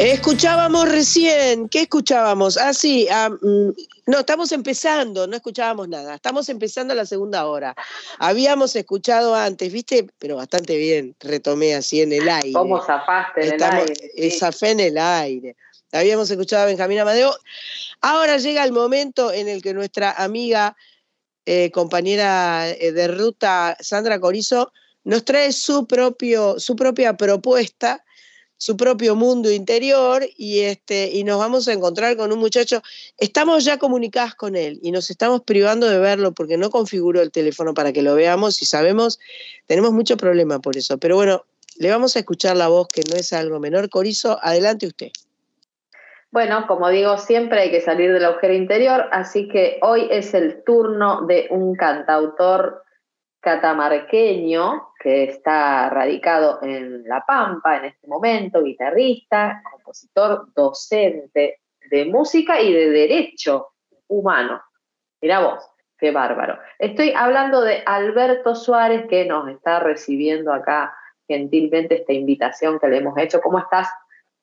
Escuchábamos recién, ¿qué escuchábamos? Ah, sí, ah, mm, no, estamos empezando, no escuchábamos nada, estamos empezando la segunda hora. Habíamos escuchado antes, ¿viste? Pero bastante bien, retomé así en el aire. ¿Cómo zafaste en Estamos- el aire? eh, zafé en el aire. Habíamos escuchado a Benjamín Amadeo. Ahora llega el momento en el que nuestra amiga, eh, compañera eh, de ruta, Sandra Corizo, nos trae su, propio, su propia propuesta, su propio mundo interior, y, este, y nos vamos a encontrar con un muchacho. Estamos ya comunicadas con él y nos estamos privando de verlo porque no configuró el teléfono para que lo veamos y sabemos, tenemos mucho problema por eso. Pero bueno, le vamos a escuchar la voz que no es algo menor. Corizo, adelante usted. Bueno, como digo, siempre hay que salir del agujero interior, así que hoy es el turno de un cantautor catamarqueño que está radicado en La Pampa en este momento, guitarrista, compositor, docente de música y de derecho humano. Mirá vos, qué bárbaro. Estoy hablando de Alberto Suárez que nos está recibiendo acá gentilmente esta invitación que le hemos hecho. ¿Cómo estás,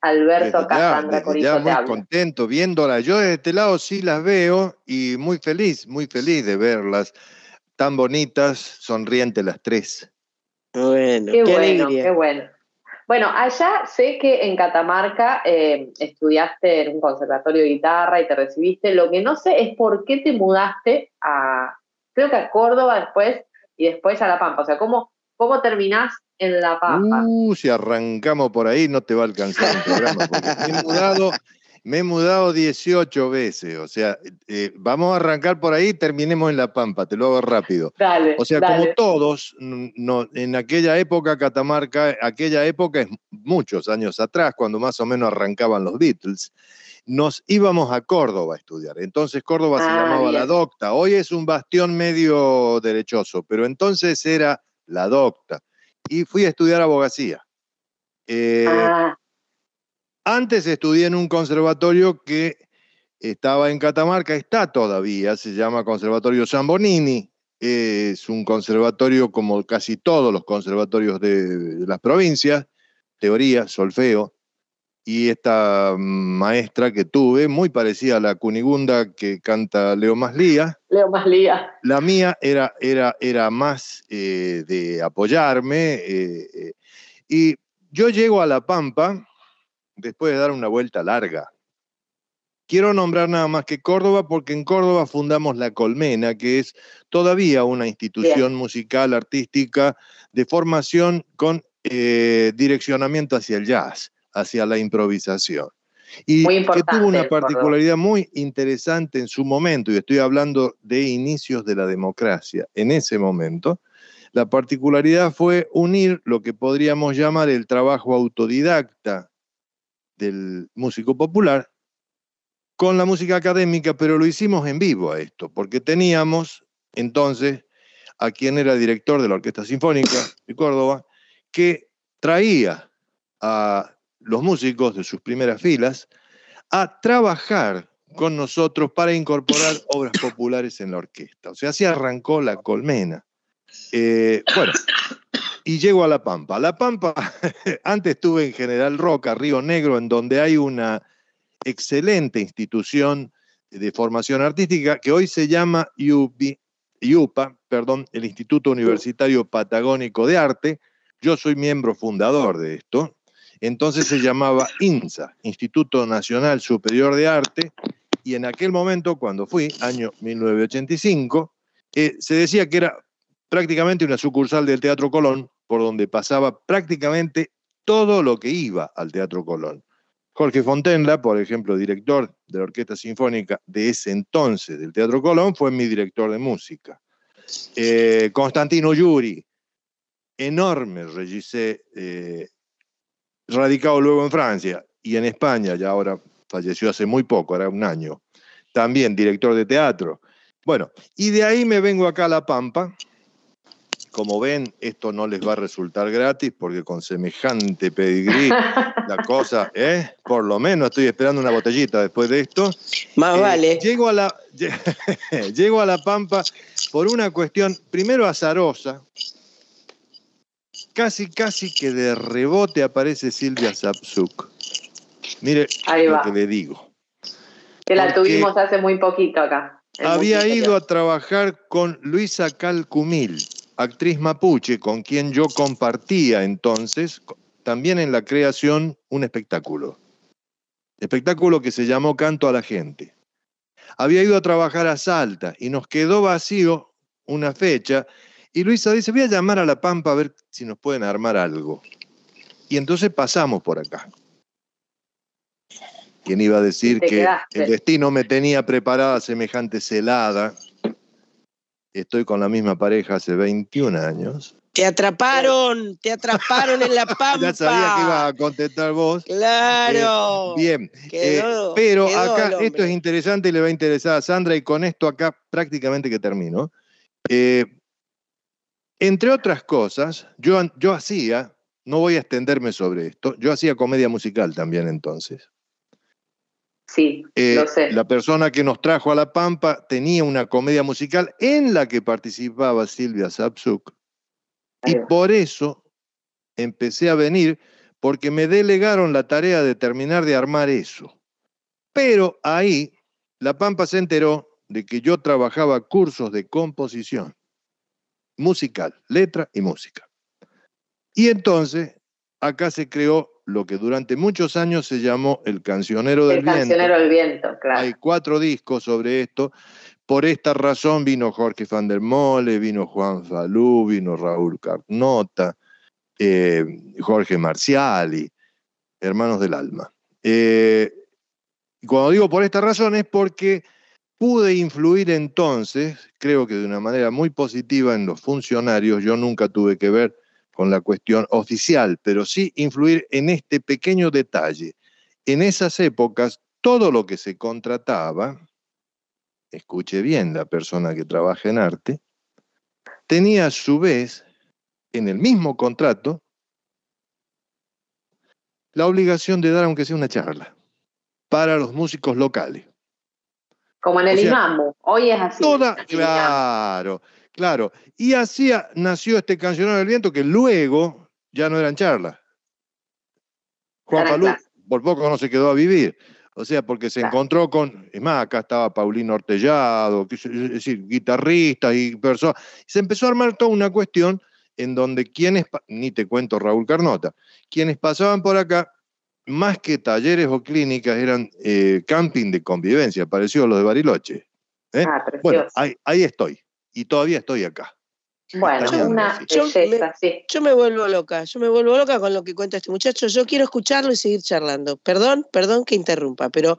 Alberto? Desde Acá ya, Corizo ya muy contento viéndolas. Yo desde este lado sí las veo y muy feliz, muy feliz de verlas. Tan bonitas, sonrientes las tres. Bueno, Qué, bueno, qué bueno. Bueno, allá sé que en Catamarca eh, estudiaste en un conservatorio de guitarra y te recibiste. Lo que no sé es por qué te mudaste a, creo que a Córdoba después y después a La Pampa. O sea, ¿cómo, cómo terminás en La Pampa? Uh, si arrancamos por ahí no te va a alcanzar el programa. porque me he mudado, me he mudado 18 veces. O sea, eh, vamos a arrancar por ahí, terminemos en La Pampa, te lo hago rápido. Dale, O sea, dale. como todos, no, en aquella época, Catamarca, aquella época es muchos años atrás, cuando más o menos arrancaban los Beatles, nos íbamos a Córdoba a estudiar. Entonces Córdoba se Ah, llamaba La. Docta. Hoy es un bastión medio derechoso, pero entonces era La Docta. Y fui a estudiar abogacía. Eh, Ah, antes estudié en un conservatorio que estaba en Catamarca, está todavía, se llama Conservatorio Zambonini. Es un conservatorio como casi todos los conservatorios de, las provincias, teoría, solfeo. Y esta maestra que tuve, muy parecida a la Cunigunda que canta Leo Maslía, Leo más lía. la mía era, era, era más eh, de apoyarme. eh, eh, y yo llego a La Pampa después de dar una vuelta larga. Quiero nombrar nada más que Córdoba porque en Córdoba fundamos La Colmena, que es todavía una institución musical, artística, de formación con eh, direccionamiento hacia el jazz, hacia la improvisación. Y que tuvo una particularidad muy interesante en su momento, y estoy hablando de inicios de la democracia. En ese momento, la particularidad fue unir lo que podríamos llamar el trabajo autodidacta del músico popular con la música académica, pero lo hicimos en vivo a esto, porque teníamos entonces a quien era director de la Orquesta Sinfónica de Córdoba, que traía a los músicos de sus primeras filas a trabajar con nosotros para incorporar obras populares en la orquesta. O sea, así arrancó la colmena. Eh, bueno, y llego a La Pampa. La Pampa, antes estuve en General Roca, Río Negro, en donde hay una excelente institución de formación artística que hoy se llama IUPA, perdón, el Instituto Universitario Patagónico de Arte. Yo soy miembro fundador de esto. Entonces se llamaba INSA, Instituto Nacional Superior de Arte, y en aquel momento, cuando fui, año 1985, eh, se decía que era prácticamente una sucursal del Teatro Colón, por donde pasaba prácticamente todo lo que iba al Teatro Colón. Jorge Fontenla, por ejemplo, director de la Orquesta Sinfónica de ese entonces del Teatro Colón, fue mi director de música. Eh, Constantino Yuri, enorme regissé, eh, radicado luego en Francia y en España, ya ahora falleció hace muy poco, era un año. También director de teatro. Bueno, y de ahí me vengo acá a La Pampa, como ven, esto no les va a resultar gratis porque con semejante pedigrí, la cosa, ¿eh? Por lo menos estoy esperando una botellita después de esto. Más Eh, vale. Llego a, la, llego a La Pampa por una cuestión, primero azarosa, casi, casi que de rebote aparece Silvia Sapsuk. Mire Ahí lo que le digo. Que la Porque tuvimos hace muy poquito acá. Había ido a trabajar con Luisa Calcumil, actriz mapuche, con quien yo compartía entonces también en la creación un espectáculo. Espectáculo que se llamó Canto a la Gente. Había ido a trabajar a Salta y nos quedó vacío una fecha y Luisa dice, voy a llamar a La Pampa a ver si nos pueden armar algo. Y entonces pasamos por acá. ¿Quién iba a decir que quedaste. el destino me tenía preparada semejante celada? Estoy con la misma pareja hace 21 años. Te atraparon, te atraparon en la pampa. Ya sabía que iba a contestar vos. Claro. Eh, bien, Quedó- Eh, pero quedó acá hombre. esto es interesante y le va a interesar a Sandra y con esto acá prácticamente que termino. Eh, entre otras cosas, yo, yo hacía, no voy a extenderme sobre esto, yo hacía comedia musical también entonces. Sí, Eh, lo sé. La persona que nos trajo a La Pampa tenía una comedia musical en la que participaba Silvia Sapsuk. Y por eso empecé a venir, porque me delegaron la tarea de terminar de armar eso. Pero ahí La Pampa se enteró de que yo trabajaba cursos de composición musical, letra y música. Y entonces acá se creó lo que durante muchos años se llamó el cancionero del El viento. cancionero del viento, claro. Hay cuatro discos sobre esto. Por esta razón vino Jorge van der Mole, vino Juan Falú, vino Raúl Carnota, eh, Jorge Marciali, Hermanos del Alma. Eh, y cuando digo por esta razón es porque pude influir entonces, creo que de una manera muy positiva en los funcionarios, yo nunca tuve que ver con la cuestión oficial, pero sí influir en este pequeño detalle. En esas épocas, todo lo que se contrataba, escuche bien la persona que trabaja en arte, tenía a su vez en el mismo contrato la obligación de dar aunque sea una charla para los músicos locales. Como en el o sea. Hoy es así. Toda, claro, claro. Y así nació este cancionero del viento que luego ya no eran charlas. Juan clases. por poco no se quedó a vivir. O sea, porque se Claro. encontró con, es más, acá estaba Paulino Ortellado, es decir, guitarristas y personas. Se empezó a armar toda una cuestión en donde quienes, ni te cuento Raúl Carnota, quienes pasaban por acá, más que talleres o clínicas, eran eh, camping de convivencia, parecido a los de Bariloche. ¿eh? Ah, precioso. Bueno, ahí, ahí estoy. Y todavía estoy acá. Bueno, una. Yo belleza, me- sí. Yo me vuelvo loca, yo me vuelvo loca con lo que cuenta este muchacho. Yo quiero escucharlo y seguir charlando. Perdón, perdón que interrumpa, pero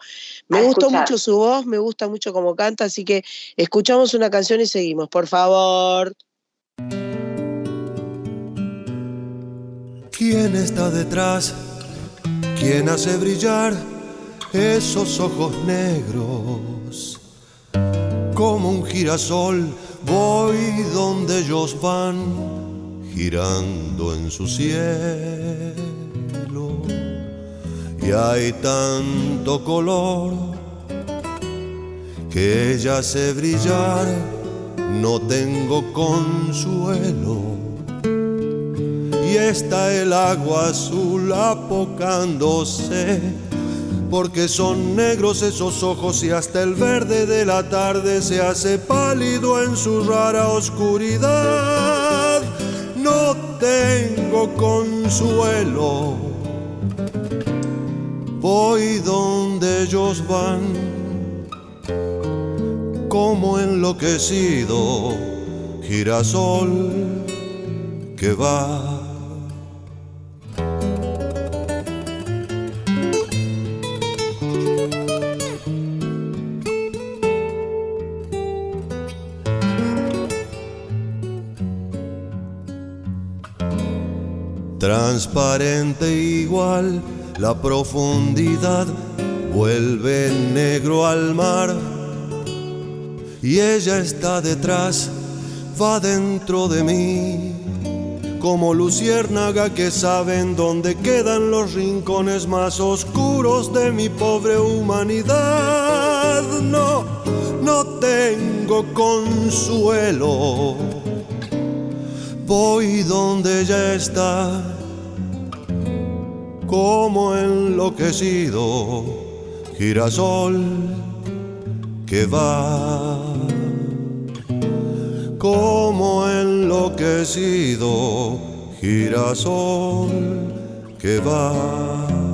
me A gustó escuchar. mucho su voz, me gusta mucho cómo canta, así que escuchamos una canción y seguimos, por favor. ¿Quién está detrás? ¿Quién hace brillar esos ojos negros? Como un girasol voy donde ellos van, girando en su cielo. Y hay tanto color que ella hace brillar, no tengo consuelo. Y está el agua azul apocándose, porque son negros esos ojos y hasta el verde de la tarde se hace pálido en su rara oscuridad. No tengo consuelo, voy donde ellos van, como enloquecido girasol que va. Transparente igual la profundidad vuelve negro al mar y ella está detrás va dentro de mí, como luciérnaga que saben dónde quedan los rincones más oscuros de mi pobre humanidad. No, no tengo consuelo. Voy donde ella está, como enloquecido, girasol que va como enloquecido girasol que va.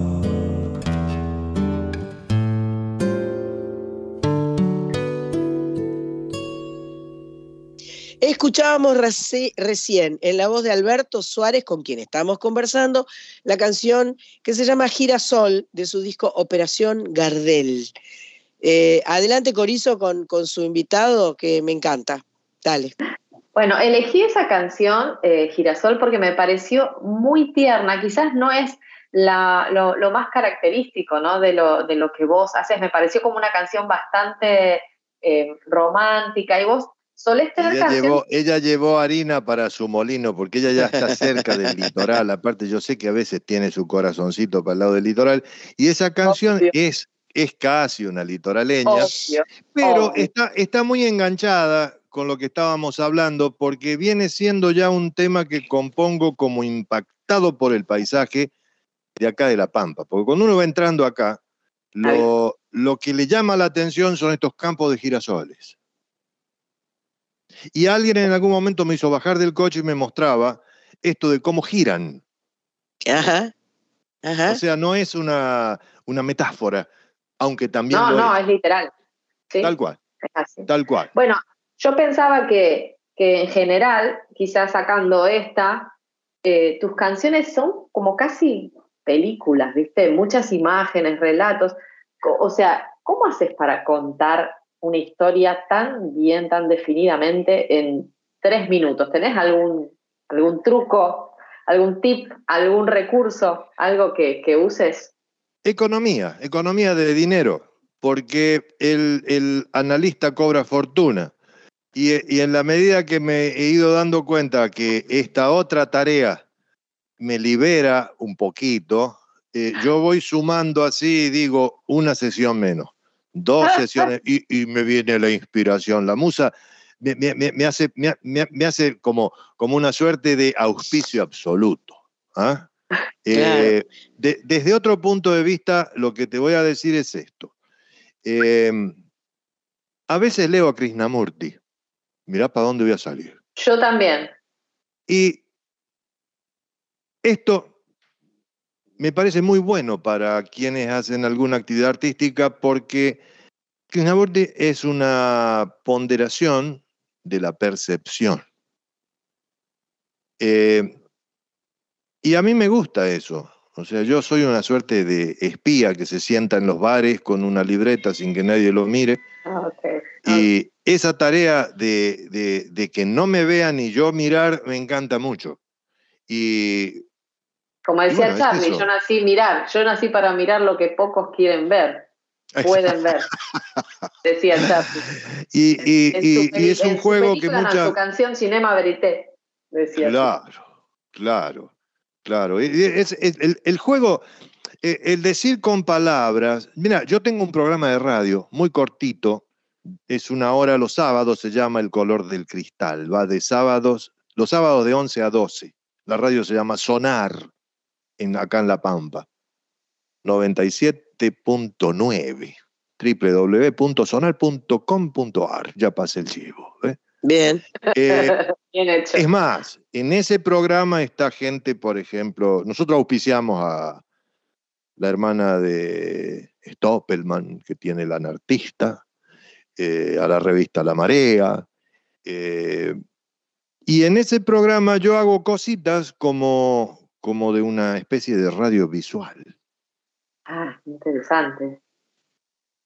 Escuchábamos reci- recién en la voz de Alberto Suárez, con quien estamos conversando, la canción que se llama Girasol de su disco Operación Gardel. Eh, adelante, Corizo, con, su invitado, que me encanta. Dale. Bueno, elegí esa canción, eh, Girasol, porque me pareció muy tierna. Quizás no es lo, más característico ¿no? de, lo, de lo que vos haces. Me pareció como una canción bastante eh, romántica. Y vos Ella llevó, ella llevó harina para su molino porque ella ya está cerca del litoral. Aparte, yo sé que a veces tiene su corazoncito para el lado del litoral. Y esa canción es, es casi una litoraleña, Obvio, pero obvio. está, está muy enganchada con lo que estábamos hablando porque viene siendo ya un tema que compongo como impactado por el paisaje de acá de La Pampa. Porque cuando uno va entrando acá, lo, lo que le llama la atención son estos campos de girasoles. Y alguien en algún momento me hizo bajar del coche y me mostraba esto de cómo giran. Ajá. Ajá. O sea, no es una, una metáfora, aunque también No, lo no, es. es literal. ¿sí? Tal cual, Es así. tal cual. Bueno, yo pensaba que, que en general, quizás sacando esta, eh, tus canciones son como casi películas, ¿viste? Muchas imágenes, relatos. O sea, ¿cómo haces para contar una historia tan bien, tan definidamente en tres minutos? ¿Tenés algún, algún truco, algún tip, algún recurso, algo que, que uses? Economía, economía de dinero, porque el, el analista cobra fortuna. Y, y en la medida que me he ido dando cuenta que esta otra tarea me libera un poquito, eh, yo voy sumando así y digo una sesión menos, dos sesiones y, y me viene la inspiración. La musa me, me- me- hace, me, me- hace como, como una suerte de auspicio absoluto. ¿ah? Eh, de- desde otro punto de vista, lo que te voy a decir es esto. Eh, a veces leo a Krishnamurti. Mirá para dónde voy a salir. Yo también. Y esto me parece muy bueno para quienes hacen alguna actividad artística porque Krishnamurti es una ponderación de la percepción. Eh, y a mí me gusta eso. O sea, yo soy una suerte de espía que se sienta en los bares con una libreta sin que nadie lo mire. Ah. Y esa tarea de, de- de que no me vean ni yo mirar me encanta mucho. Y Como decía bueno, Charlie, eso. yo nací mirar, yo nací para mirar lo que pocos quieren ver, pueden ver, decía Charlie. Y, y- En su y- y peli- es un juego que mucha... su canción Cinema Verité, decía. Claro, claro, claro. Es- es- el, el juego, eh, el decir con palabras... Mira, yo tengo un programa de radio muy cortito, es una hora los sábados, se llama El color del cristal, va de sábados, los sábados de 11 a 12. La radio se llama Sonar, en, acá en La Pampa. 97.9 www.sonar.com.ar ya pasé el chivo. ¿eh? Bien. Eh, Bien hecho. es más, en ese programa está gente, por ejemplo, nosotros auspiciamos a la hermana de Stoppelman, que tiene la anartista, eh, a la revista La Marea. y en ese programa yo hago cositas como, como de una especie de radio visual. Ah, interesante.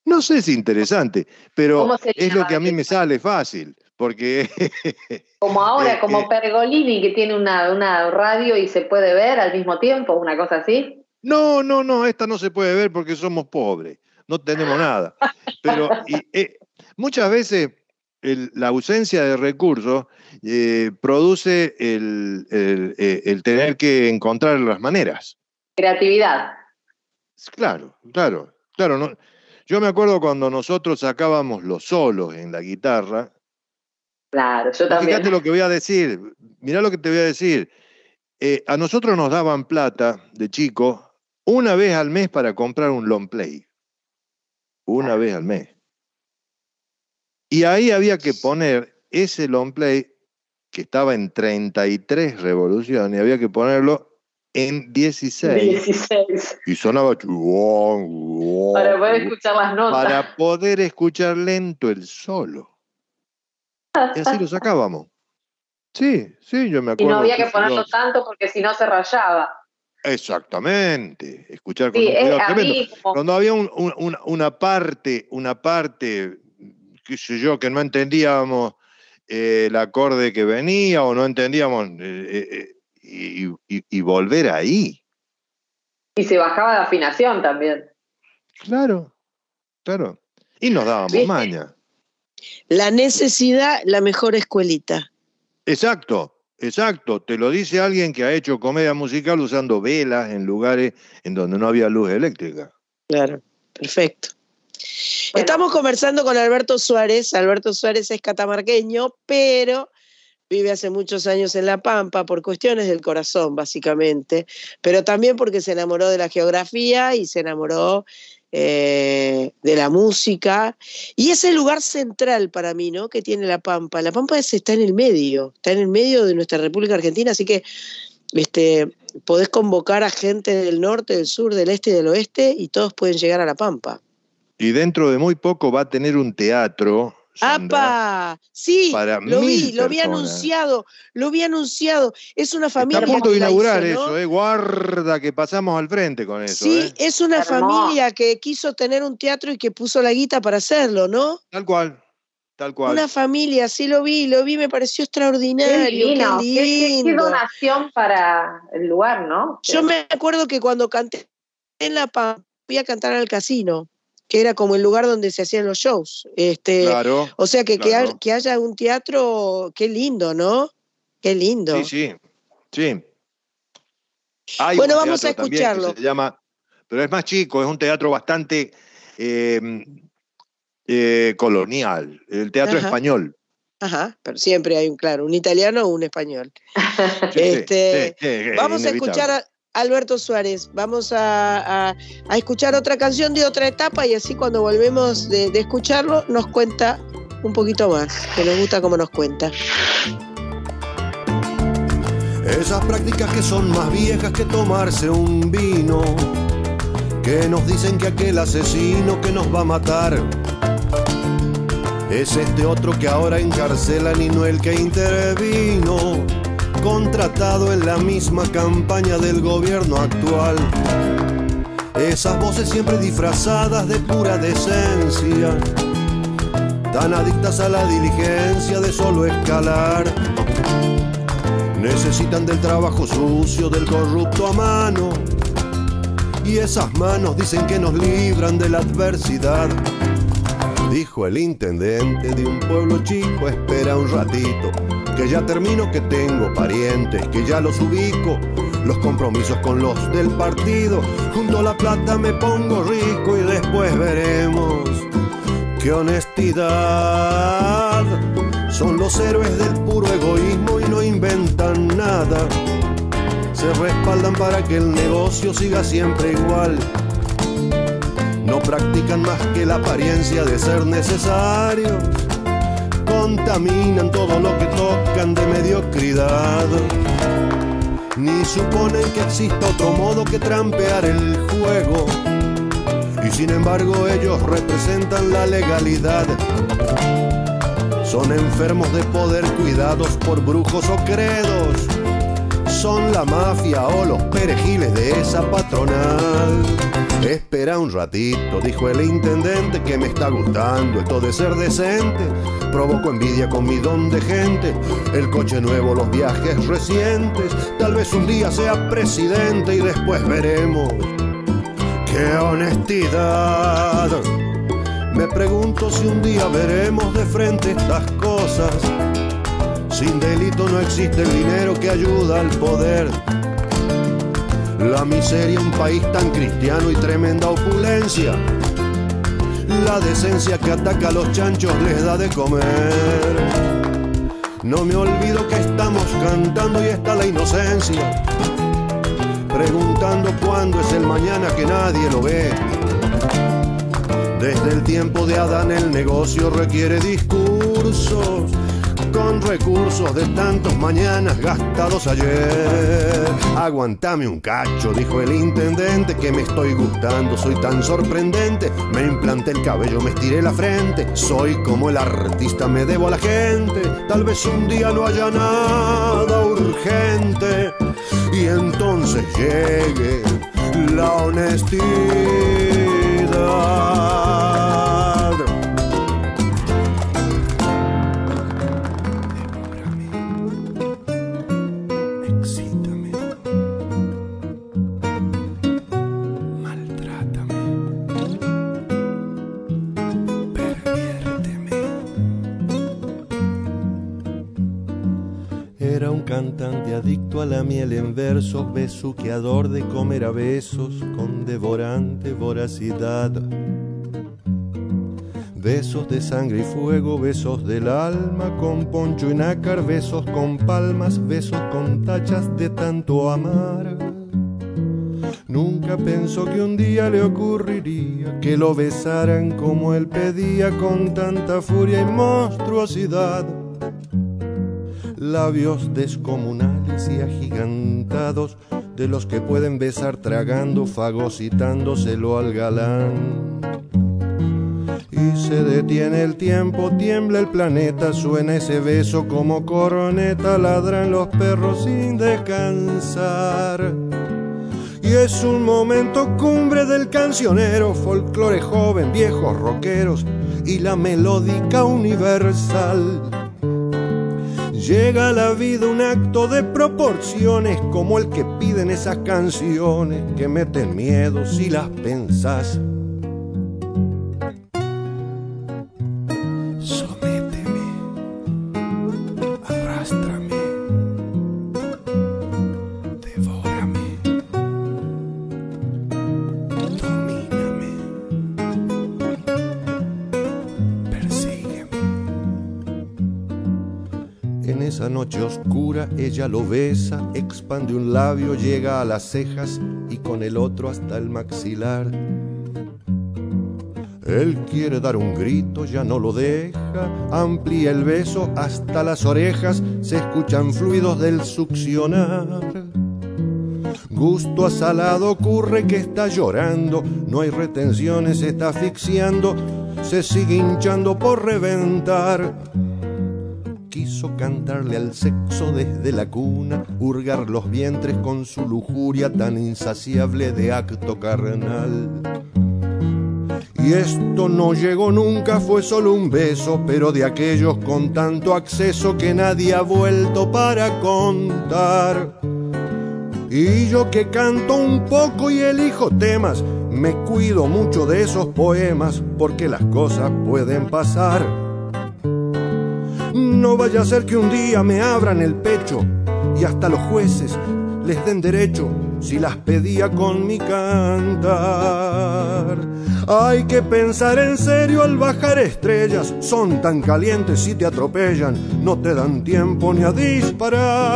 No sé si interesante, pero ¿Cómo se es lo que a mí me sale fácil, porque Como ahora, Eh, como eh. Pergolini que tiene una, una radio y se puede ver al mismo tiempo, una cosa así. No, no, no, esta no se puede ver porque somos pobres, no tenemos nada. Pero y, eh, muchas veces el- la ausencia de recursos eh, produce el, el- eh, el tener que encontrar las maneras. Creatividad. Claro, claro, claro. no- Yo me acuerdo cuando nosotros sacábamos los solos en la guitarra. Claro, yo también. Fíjate lo que voy a decir. Mirá lo que te voy a decir. Eh, a nosotros nos daban plata de chicos una vez al mes para comprar un long play. Una vez al mes. Y ahí había que poner ese long play que estaba en 33 revoluciones, había que ponerlo en 16. 16. Y sonaba chuón, chuón, Para poder escuchar las notas. para poder escuchar lento el solo. Y así lo sacábamos. Sí, sí, yo me Y acuerdo. no había que ponerlo tanto porque si no se rayaba. Exactamente. Escuchar con Sí, un es- mí como- Cuando había un- un- una, una parte, una parte, qué sé yo, que no entendíamos eh, el acorde que venía o no entendíamos, eh, eh, y, y- y volver ahí. Y se bajaba de afinación también. Claro, claro. Y nos dábamos ¿Viste? maña. La necesidad, la mejor escuelita. Exacto, exacto. Te lo dice alguien que ha hecho comedia musical usando velas en lugares en donde no había luz eléctrica. Claro, perfecto. Estamos conversando con Alberto Suárez. Alberto Suárez es catamarqueño, pero vive hace muchos años en La Pampa por cuestiones del corazón, básicamente, pero también porque se enamoró de la geografía y se enamoró eh, de la música. Y es el lugar central para mí, ¿no? Que tiene La Pampa. La Pampa es- está en el medio, está en el medio de nuestra República Argentina, así que este, podés convocar a gente del norte, del sur, del este y del oeste y todos pueden llegar a La Pampa. Y dentro de muy poco va a tener un teatro. Sandra, ¡Apa! Sí, para lo vi, lo vi anunciado, lo vi anunciado. Es una familia. Está a punto de inaugurar hizo, ¿no? eso, ¿eh? Guarda que pasamos al frente con eso, Sí, ¿eh? es una Hermoso. familia que quiso tener un teatro y que puso la guita para hacerlo, ¿no? Tal cual, tal cual. Una familia, sí lo vi, lo vi, me pareció extraordinario. Qué divino. qué Qué, qué- qué lindo. donación para el lugar, ¿no? Yo me acuerdo que cuando canté en La Pampa, fui a cantar al casino, que era como el lugar donde se hacían los shows. Este, Claro. O sea que, que, claro. que haya un teatro, qué lindo, ¿no? Qué lindo. Sí, sí, sí. Hay Bueno, un vamos a escucharlo. Se llama, pero es más chico, es un teatro bastante eh, eh, colonial, el teatro Ajá. español. Ajá, pero siempre hay un, claro, un italiano o un español. Sí, Este, sí, sí, es Vamos a escuchar a Alberto Suárez, vamos a, escuchar otra canción de otra etapa y así cuando volvemos de, escucharlo nos cuenta un poquito más, que nos gusta cómo nos cuenta. Esas prácticas que son más viejas que tomarse un vino, que nos dicen que aquel asesino que nos va a matar es este otro que ahora encarcelan y no el que intervino, contratado en la misma campaña del gobierno actual. Esas voces siempre disfrazadas de pura decencia, tan adictas a la diligencia de solo escalar. Necesitan del trabajo sucio del corrupto a mano. Y esas manos dicen que nos libran de la adversidad. Dijo el intendente de un pueblo chico, espera un ratito, que ya termino, que tengo parientes, que ya los ubico, los compromisos con los del partido, junto a la plata me pongo rico y después veremos qué honestidad. Son los héroes del puro egoísmo y no inventan nada. Se respaldan para que el negocio siga siempre igual. No practican más que la apariencia de ser necesarios. Contaminan todo lo que tocan de mediocridad. Ni suponen que exista otro modo que trampear el juego. Y sin embargo ellos representan la legalidad. Son enfermos de poder cuidados por brujos o credos. Son la mafia o los perejiles de esa patronal. Espera un ratito, dijo el intendente, que me está gustando esto de ser decente. Provoco envidia con mi don de gente, el coche nuevo, los viajes recientes. Tal vez un día sea presidente y después veremos qué honestidad. Me pregunto si un día veremos de frente estas cosas. Sin delito no existe el dinero que ayuda al poder. La miseria, un país tan cristiano y tremenda opulencia. La decencia que ataca a los chanchos les da de comer. No me olvido que estamos cantando y está la inocencia. Preguntando cuándo es el mañana que nadie lo ve. Desde el tiempo de Adán el negocio requiere discursos con recursos de tantos mañanas gastados ayer. Aguantame un cacho, dijo el intendente, que me estoy gustando, soy tan sorprendente. Me implanté el cabello, me estiré la frente, soy como el artista, me debo a la gente. Tal vez un día no haya nada urgente y entonces llegue la honestidad. En besuqueador de comer a besos con devorante voracidad. Besos de sangre y fuego, besos del alma, con poncho y nácar, besos con palmas, besos con tachas de tanto amar. Nunca pensó que un día le ocurriría que lo besaran como él pedía con tanta furia y monstruosidad labios descomunales y agigantados de los que pueden besar tragando, fagocitándoselo al galán. Y se detiene el tiempo, tiembla el planeta, suena ese beso como coroneta, ladran los perros sin descansar. Y es un momento cumbre del cancionero, folclore joven, viejos rockeros y la melódica universal. Llega a la vida un acto de proporciones como el que piden esas canciones que meten miedo si las pensás. Ella lo besa, expande un labio, llega a las cejas y con el otro hasta el maxilar. Él quiere dar un grito, ya no lo deja, amplía el beso hasta las orejas, se escuchan fluidos del succionar. Gusto asalado ocurre que está llorando, no hay retenciones, está asfixiando, se sigue hinchando por reventar quiso cantarle al sexo desde la cuna, hurgar los vientres con su lujuria tan insaciable de acto carnal. Y esto no llegó nunca, fue solo un beso, pero de aquellos con tanto acceso que nadie ha vuelto para contar. Y yo que canto un poco y elijo temas, me cuido mucho de esos poemas, porque las cosas pueden pasar. No vaya a ser que un día me abran el pecho y hasta los jueces les den derecho si las pedía con mi cantar. Hay que pensar en serio al bajar estrellas, son tan calientes si te atropellan, no te dan tiempo ni a disparar.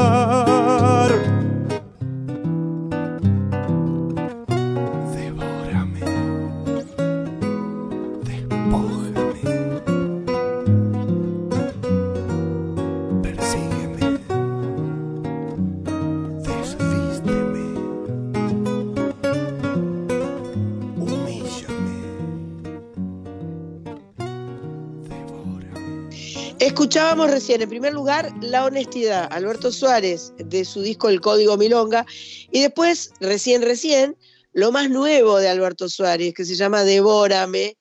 Escuchábamos recién, en primer lugar, La Honestidad, Alberto Suárez, de su disco El Código Milonga, y después, recién, recién, lo más nuevo de Alberto Suárez, que se llama Devórame.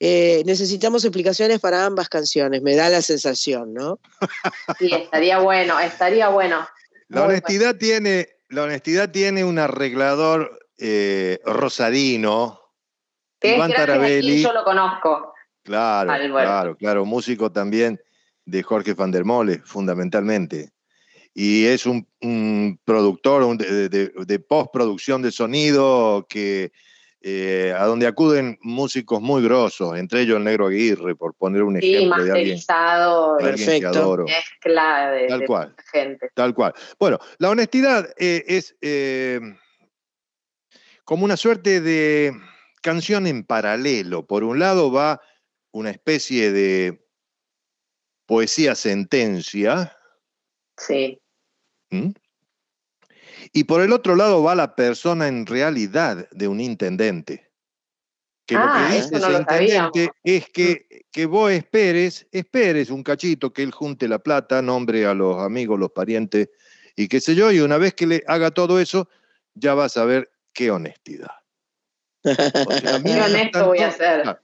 Eh, necesitamos explicaciones para ambas canciones, me da la sensación, ¿no? Sí, estaría bueno, estaría bueno. La honestidad tiene, la honestidad tiene un arreglador eh, Que es Iván Tarabelli. yo lo conozco. Claro, Alberto. claro, claro. Músico también de Jorge van der Mole, fundamentalmente. Y es un, un productor un de, de- de postproducción de sonido que eh, a donde acuden músicos muy grosos, entre ellos el Negro Aguirre, por poner un Sí, ejemplo de alguien, masterizado, de alguien que Perfecto. adoro. mezcla de, Tal de cual. gente. Tal cual. Bueno, la honestidad eh, es eh, como una suerte de canción en paralelo. Por un lado va una especie de poesía sentencia, Sí, y por el otro lado va la persona en realidad de un intendente. Que lo Ah, que eso dice no ese intendente es que, que vos esperes, esperes un cachito que él junte la plata, nombre a los amigos, los parientes y qué sé yo, y una vez que le haga todo eso, ya vas a ver qué honestidad. O sea, Qué honesto voy a tanto- ser. claro,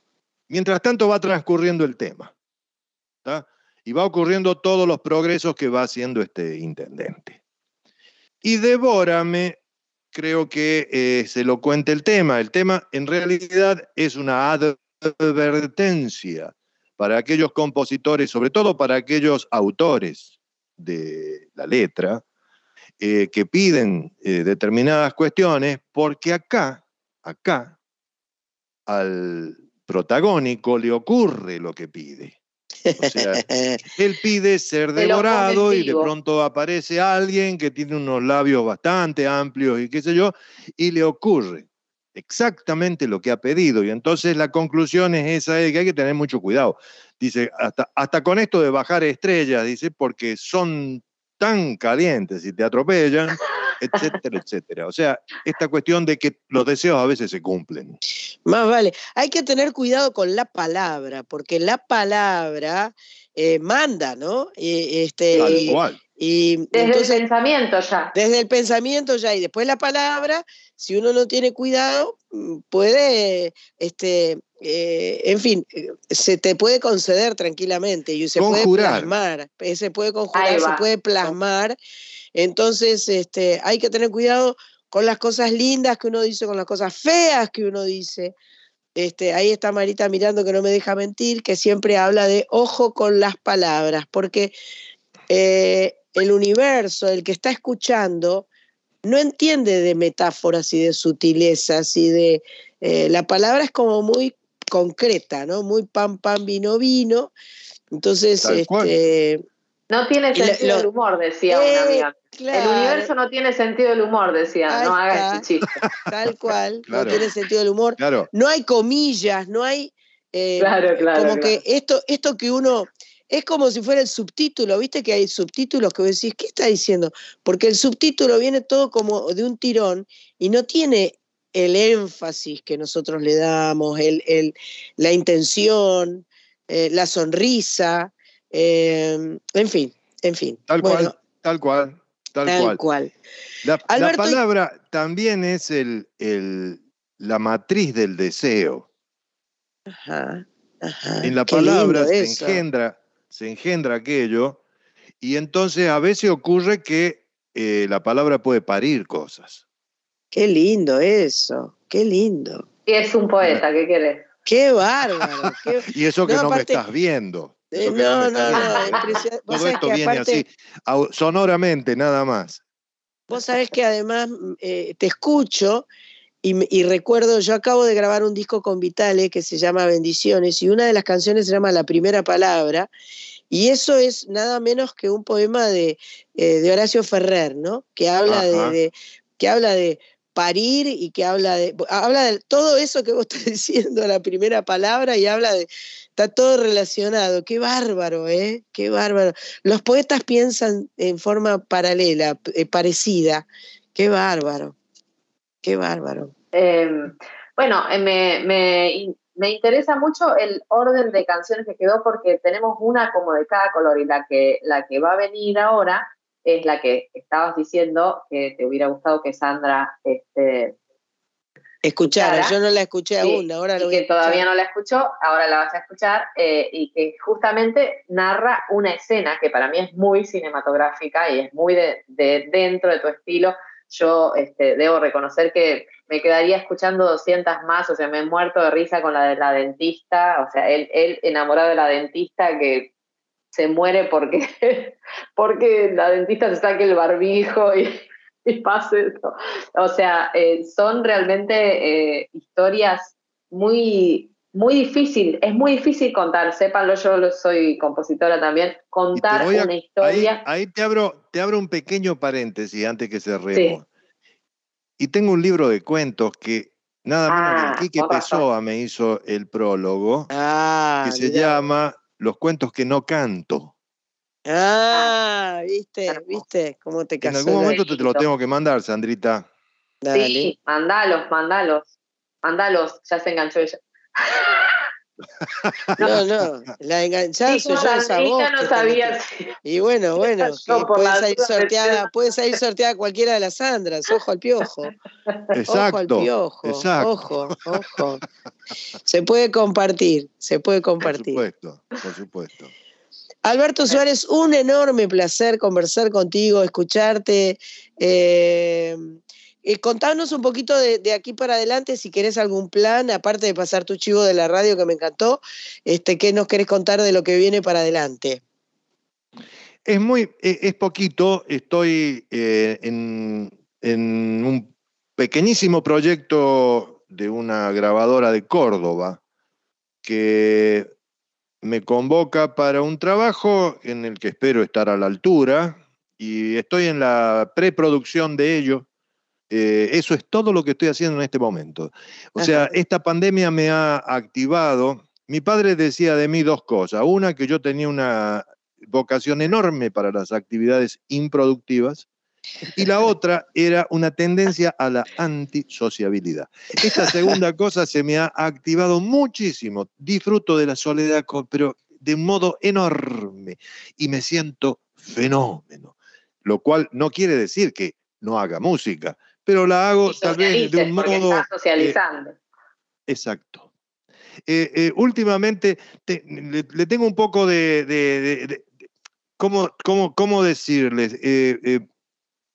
mientras tanto va transcurriendo el tema. ¿tá? Y va ocurriendo todos los progresos que va haciendo este intendente. Y devórame, creo que eh, se lo cuenta el tema. El tema en realidad es una advertencia para aquellos compositores, sobre todo para aquellos autores de la letra, eh, que piden eh, determinadas cuestiones, porque acá, acá, al protagónico le ocurre lo que pide. O sea, él pide ser devorado y de pronto aparece alguien que tiene unos labios bastante amplios y qué sé yo, y le ocurre exactamente lo que ha pedido. Y entonces la conclusión es esa, es que hay que tener mucho cuidado. Dice, hasta, hasta con esto de bajar estrellas, dice, porque son tan calientes y te atropellan, etcétera, etcétera. O sea, esta cuestión de que los deseos a veces se cumplen. Más vale. Hay que tener cuidado con la palabra, porque la palabra eh, manda, ¿no? Este, Tal y- cual. y Desde entonces, el pensamiento ya. desde el pensamiento ya, y después la palabra, si uno no tiene cuidado, mm, puede, este, eh, en fin, se te puede conceder tranquilamente y se puede plasmar, eh, se puede conjurar, se puede plasmar. Entonces, este, hay que tener cuidado con las cosas lindas que uno dice, con las cosas feas que uno dice. Este, ahí está Marita mirando que no me deja mentir, que siempre habla de ojo con las palabras, porque eh, el universo, el que está escuchando, no entiende de metáforas y de sutilezas y de... eh, la palabra es como muy concreta, ¿no? Muy pan, pan, vino, vino. Entonces, Tal cual. No tiene sentido lo- el humor, decía una Eh, amiga. claro. El universo no tiene sentido del humor, decía. Ahí no haga está. ese chiste. tal cual, Claro. no tiene sentido el humor. Claro. No hay comillas, no hay... eh, Claro, claro. como claro. que esto, esto que uno, es como si fuera el subtítulo, viste que hay subtítulos que vos decís, ¿qué está diciendo? Porque el subtítulo viene todo como de un tirón y no tiene el énfasis que nosotros le damos, el, el- la intención, eh, la sonrisa, eh, en fin, en fin. Tal Bueno, cual, tal cual, tal, tal cual. cual. La, Alberto, palabra también es el, el- la matriz del deseo. Ajá, ajá, En la palabra se eso. engendra, se engendra aquello, y entonces a veces ocurre que eh, la palabra puede parir cosas. Qué lindo eso, qué lindo. Y es un poeta, ¿qué querés? Qué bárbaro. qué- Y eso que No, no, aparte- me estás viendo. Eh, no, no, no, Todo esto que viene aparte, así, sonoramente, nada más. vos sabés que además mm, eh, te escucho y, recuerdo, yo acabo de grabar un disco con Vitale que se llama Bendiciones y una de las canciones se llama La Primera Palabra y eso es nada menos que un poema de, eh, de Horacio Ferrer, ¿no? Que habla de- que habla de parir y que habla de habla de todo eso que vos estás diciendo la primera palabra y habla de está todo relacionado. Qué bárbaro eh qué bárbaro. Los poetas piensan en forma paralela eh, parecida. Qué bárbaro qué bárbaro. Eh, bueno, eh, me, me, me interesa mucho el orden de canciones que quedó porque tenemos una como de cada color y la que, la que va a venir ahora es la que estabas diciendo que te hubiera gustado que Sandra este, escuchar Escuchara. yo no la escuché Sí, aún ahora y lo a que todavía no la escuchó, ahora la vas a escuchar, eh, y que justamente narra una escena que para mí es muy cinematográfica y es muy de, de dentro de tu estilo, yo este, debo reconocer que me quedaría escuchando 200 más, o sea, me he muerto de risa con la de la dentista, o sea, él, él enamorado de la dentista que se muere porque, porque la dentista se saque el barbijo y, y pase eso. O sea, eh, son realmente eh, historias muy, muy difícil, es muy difícil contar, sépanlo, yo soy compositora también, contar a- una historia. Ahí, ahí te, abro, te abro un pequeño paréntesis antes que cerremos. Y tengo un libro de cuentos que nada menos Ah, que Quique con razón. Pessoa me hizo el prólogo, Ah, que se llama Los cuentos que no canto. Ah, viste, viste cómo te En casó. algún la- momento te, te lo tengo que mandar, Sandrita. Dale. Sí, mandalos, mandalos, mandalos, ya se enganchó ella. No, no, la enganchada Sí, como yo esa Sandrita voz. no sabía Y bueno, bueno, Yo que por puede la salir sorteada, quedé- puede salir sorteada cualquiera de las Sandras, ojo al piojo. Ojo al Exacto. piojo, exacto. ojo, ojo. Se puede compartir, se puede Por compartir. supuesto, por supuesto. Alberto Suárez, un enorme placer conversar contigo, escucharte. Eh, eh, contanos un poquito de, aquí para adelante, si querés algún plan, aparte de pasar tu chivo de la radio que me encantó, este, ¿qué nos querés contar de lo que viene para adelante? Es muy, e- es poquito, estoy eh, en, en un pequeñísimo proyecto de una grabadora de Córdoba que me convoca para un trabajo en el que espero estar a la altura y estoy en la preproducción de ello. Eh, eso es todo lo que estoy haciendo en este momento. O sea, esta pandemia me ha activado. Mi padre decía de mí dos cosas. Una, que yo tenía una vocación enorme para las actividades improductivas. Y la otra era una tendencia a la antisociabilidad. Esta segunda cosa se me ha activado muchísimo. Disfruto de la soledad, pero de un modo enorme. Y me siento fenómeno. Lo cual no quiere decir que no haga música, pero la hago tal vez de un modo... estás socializando. Exacto. Eh, eh, últimamente te- le, le tengo un poco de... de- de- de- ¿cómo, cómo, cómo decirles? Eh, eh,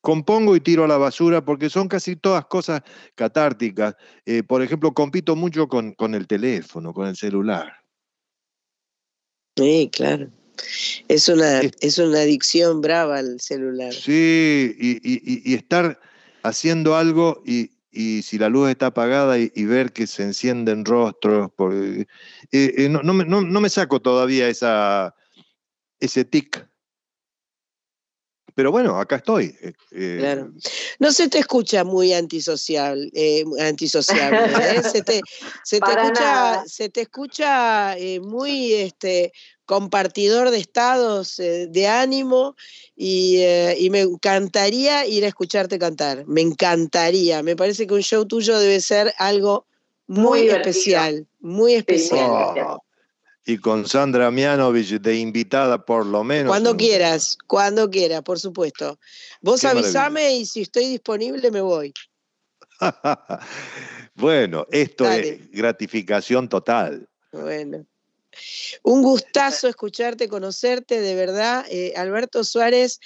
compongo y tiro a la basura porque son casi todas cosas catárticas. Eh, por ejemplo, compito mucho con, con el teléfono, con el celular. Sí, claro. Es una, es una adicción brava al celular. Sí, y, y- y- y estar haciendo algo y, y si la luz está apagada y, y ver que se encienden rostros, por- eh, eh, no, no me, no- no me saco todavía esa, ese tic. Pero bueno, acá estoy. eh, Claro. No se te escucha muy antisocial, eh, antisociable, ¿eh? Se te, se te escucha, se te escucha eh, muy este, compartidor de estados eh, de ánimo y, eh, y me encantaría ir a escucharte cantar. Me encantaría. Me parece que un show tuyo debe ser algo muy, especial, muy especial. oh, y con Sandra Mianovich de invitada por lo menos. Cuando un- quieras, cuando quieras, por supuesto. Vos Qué maravilla. avísame y si estoy disponible me voy. bueno, esto Dale. es gratificación total. Bueno. Un gustazo escucharte, conocerte, de verdad. Eh, Alberto Suárez,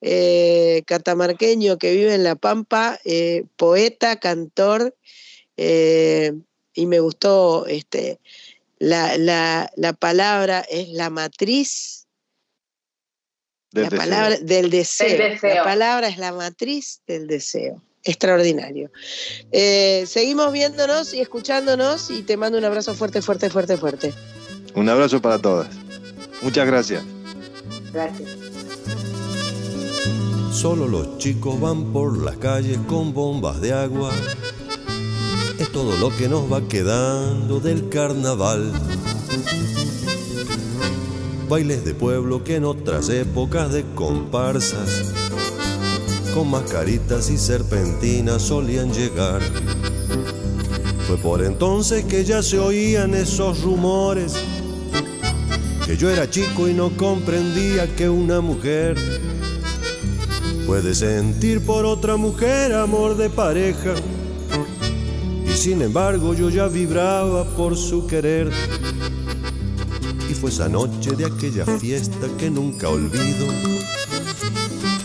eh, catamarqueño que vive en La Pampa, eh, poeta, cantor, eh, y me gustó este, la, la- la palabra, es la matriz Del la deseo. palabra del deseo. Del deseo. La palabra es la matriz del deseo. Extraordinario. Eh, seguimos viéndonos y escuchándonos y te mando un abrazo fuerte, fuerte, fuerte, fuerte. Un abrazo para todas. Muchas gracias. Gracias. Solo los chicos van por las calles con bombas de agua. Es todo lo que nos va quedando del carnaval. Bailes de pueblo que en otras épocas de comparsas, con mascaritas y serpentinas solían llegar. Fue por entonces que ya se oían esos rumores, que yo era chico y no comprendía que una mujer puede sentir por otra mujer amor de pareja. Y sin embargo yo ya vibraba por su querer. Y fue esa noche de aquella fiesta que nunca olvido,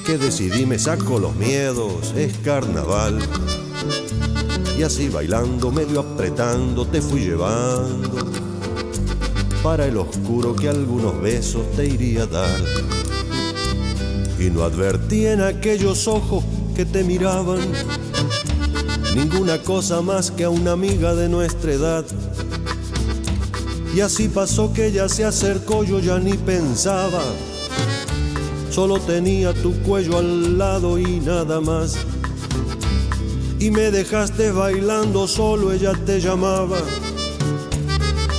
que decidí me saco los miedos, es carnaval. Y así bailando, medio apretando, te fui llevando para el oscuro que algunos besos te iría a dar. Y no advertí en aquellos ojos que te miraban ninguna cosa más que a una amiga de nuestra edad. Y así pasó que ella se acercó, yo ya ni pensaba. Solo tenía tu cuello al lado y nada más. Y me dejaste bailando solo, ella te llamaba.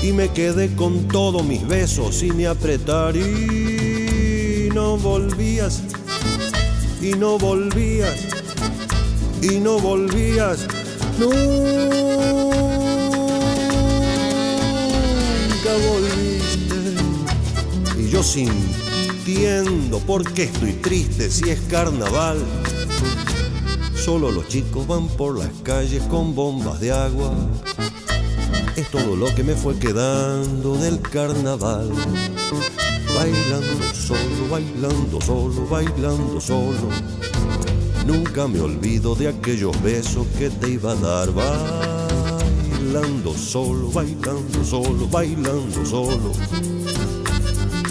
Y me quedé con todos mis besos y me apretar y no volvías, y no volvías, y no volvías. Nunca volviste. Y yo sintiendo por qué estoy triste si es carnaval. Solo los chicos van por las calles con bombas de agua. Es todo lo que me fue quedando del carnaval. Bailando solo, bailando solo, bailando solo. Nunca me olvido de aquellos besos que te iba a dar. Bailando solo, bailando solo, bailando solo.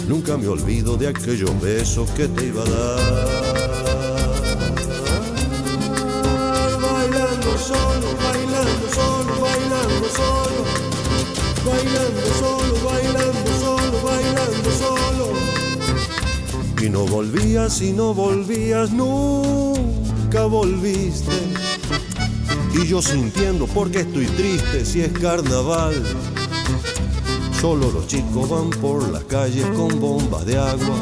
Nunca me olvido de aquellos besos que te iba a dar. Bailando solo, Bailando solo, bailando solo, bailando solo. Y no volvías y no volvías nunca volviste. Y yo sintiendo porque estoy triste si es carnaval. Solo los chicos van por las calles con bombas de agua.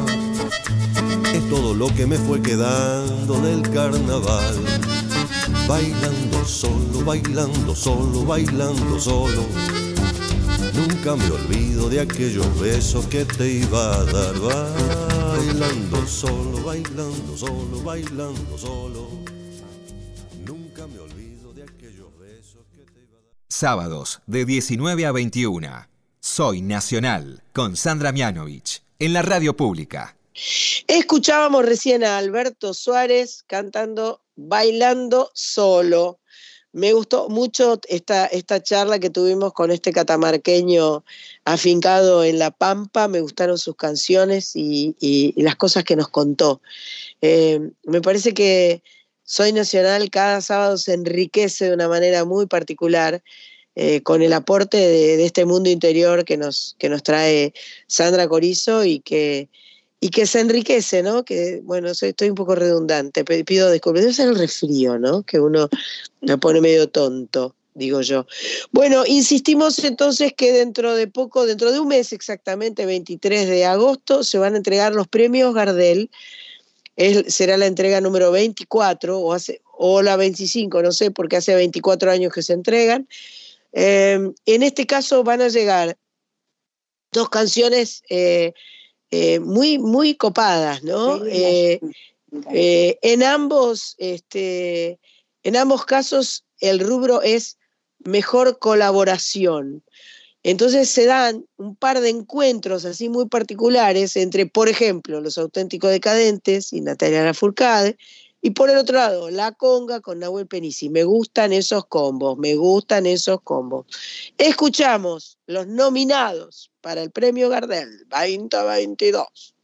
Es todo lo que me fue quedando del carnaval. Bailando solo, bailando solo, bailando solo. Nunca me olvido de aquellos besos que te iba a dar. Bailando solo, bailando solo, bailando solo. Nunca me olvido de aquellos besos que te iba a dar. Sábados de 19 a 21. Soy Nacional con Sandra Mianovich en la radio pública. Escuchábamos recién a Alberto Suárez cantando Bailando Solo. Me gustó mucho esta, esta charla que tuvimos con este catamarqueño afincado en La Pampa. Me gustaron sus canciones y, las cosas que nos contó. Eh, me parece que Soy Nacional cada sábado se enriquece de una manera muy particular eh, con el aporte de, de este mundo interior que nos, que nos trae Sandra Corizo y que, y que se enriquece, ¿no? Que, bueno, soy- estoy un poco redundante, pido disculpas. Debe ser el resfrío, ¿no? Que uno me pone medio tonto, digo yo. Bueno, insistimos entonces que dentro de poco, dentro de un mes exactamente, 23 de agosto, se van a entregar los premios Gardel. Es- será la entrega número 24 o, hace, o la 25, no sé, porque hace 24 años que se entregan. Eh, en este caso van a llegar dos canciones eh, eh, muy, muy copadas, ¿no? Eh, eh, en ambos, este, en ambos casos, el rubro es mejor colaboración. Entonces se dan un par de encuentros así muy particulares entre, por ejemplo, los auténticos decadentes y Natalia Lafourcade, y por el otro lado, La Conga con Nahuel Penisi. Me gustan esos combos, me gustan esos combos. Escuchamos los nominados para el premio Gardel 2022.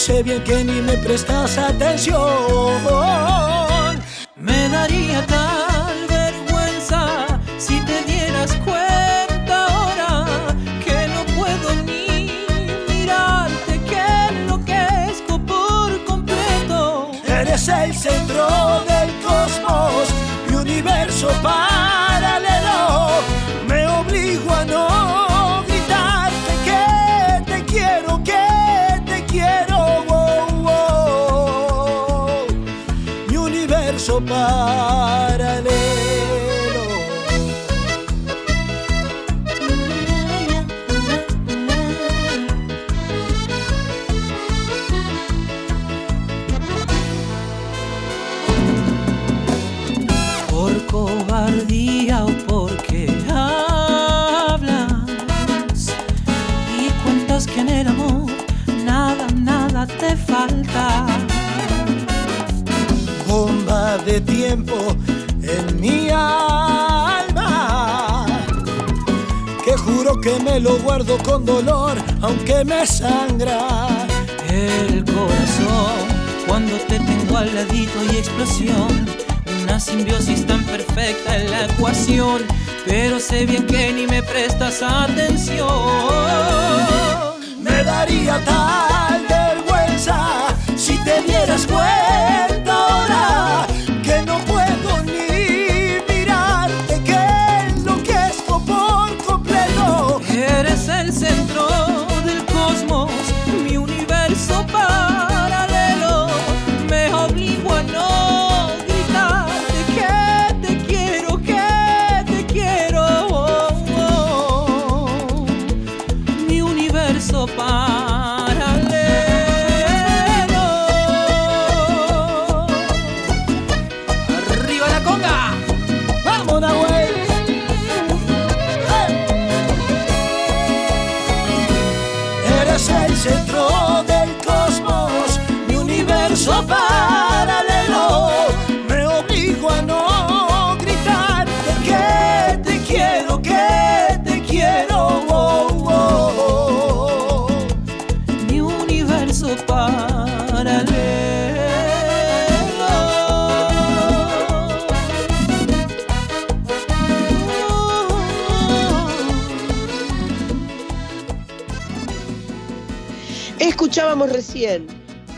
Sé bien que ni me prestas atención.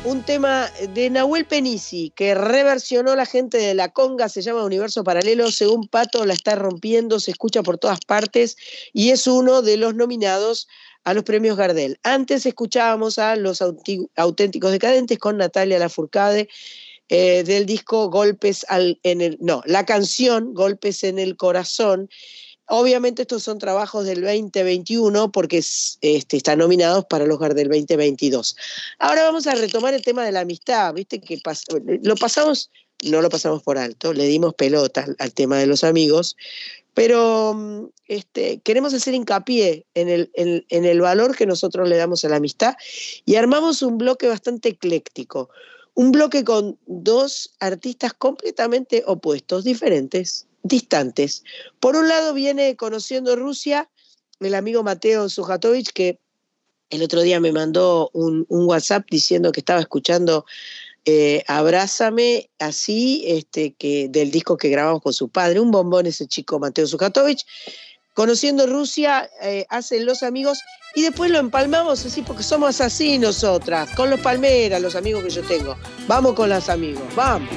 Un tema de Nahuel Penisi que reversionó la gente de la conga, se llama Universo Paralelo, según Pato la está rompiendo, se escucha por todas partes y es uno de los nominados a los premios Gardel. Antes escuchábamos a los auténticos decadentes con Natalia Lafourcade eh, del disco Golpes al, en el, no, la canción Golpes en el Corazón. Obviamente estos son trabajos del 2021 porque es- este, están nominados para los Gardel 2022. Ahora vamos a retomar el tema de la amistad, viste que lo pasamos, no lo pasamos por alto, le dimos pelota al, tema de los amigos, pero este, queremos hacer hincapié el, en el valor que nosotros le damos a la amistad y armamos un bloque bastante ecléctico, un bloque con dos artistas completamente opuestos, diferentes, distantes. Por un lado viene conociendo Rusia el amigo Mateo Sujatovich, que el otro día me mandó un, WhatsApp diciendo que estaba escuchando eh, Abrázame, así, este, que, del disco que grabamos con su padre, un bombón ese chico Mateo Sujatovich. Conociendo Rusia, eh, hacen los amigos y después lo empalmamos así porque somos así nosotras, con los palmeras, los amigos que yo tengo. Vamos con los amigos, vamos.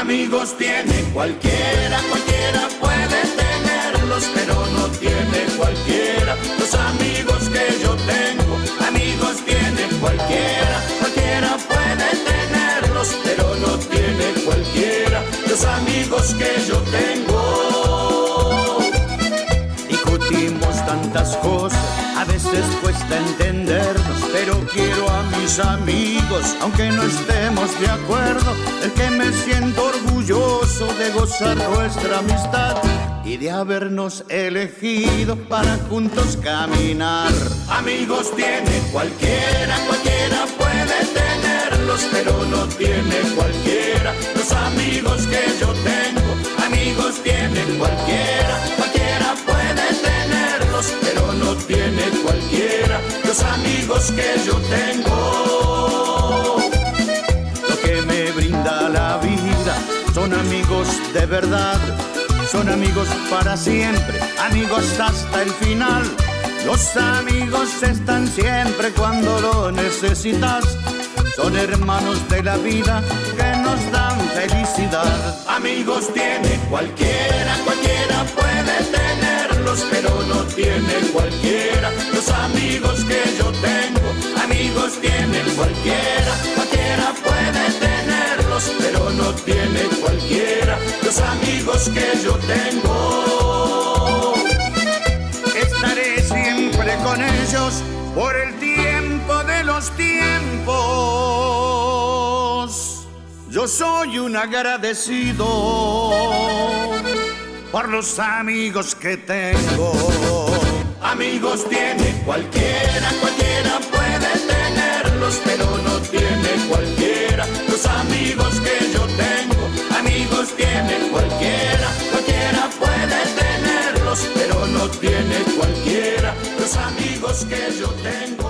Amigos tiene cualquiera, cualquiera puede tenerlos, pero no tiene cualquiera los amigos que yo tengo. Amigos tiene cualquiera, cualquiera puede tenerlos, pero no tiene cualquiera los amigos que yo tengo. Cosas, a veces cuesta entendernos, pero quiero a mis amigos, aunque no estemos de acuerdo, el que me siento orgulloso de gozar nuestra amistad y de habernos elegido para juntos caminar. Amigos tiene cualquiera, cualquiera puede tenerlos, pero no tiene cualquiera los amigos que yo tengo. Amigos tiene cualquiera, no tiene cualquiera los amigos que yo tengo. Lo que me brinda la vida son amigos de verdad son amigos para siempre, amigos hasta el final. Los amigos están siempre cuando lo necesitas. Son hermanos de la vida que nos dan felicidad. Amigos tiene cualquiera, cualquiera puede tenerlos, pero no tiene cualquiera los amigos que yo tengo. Amigos tiene cualquiera, cualquiera puede tenerlos, pero no tiene cualquiera los amigos que yo tengo. Estaré siempre con ellos por el tiempo de los tiempos. Yo soy un agradecido por los amigos que tengo. Amigos tiene cualquiera, cualquiera puede tenerlos, pero no tiene cualquiera los amigos que yo tengo. Amigos tiene cualquiera, cualquiera puede tenerlos, pero no tiene cualquiera los amigos que yo tengo.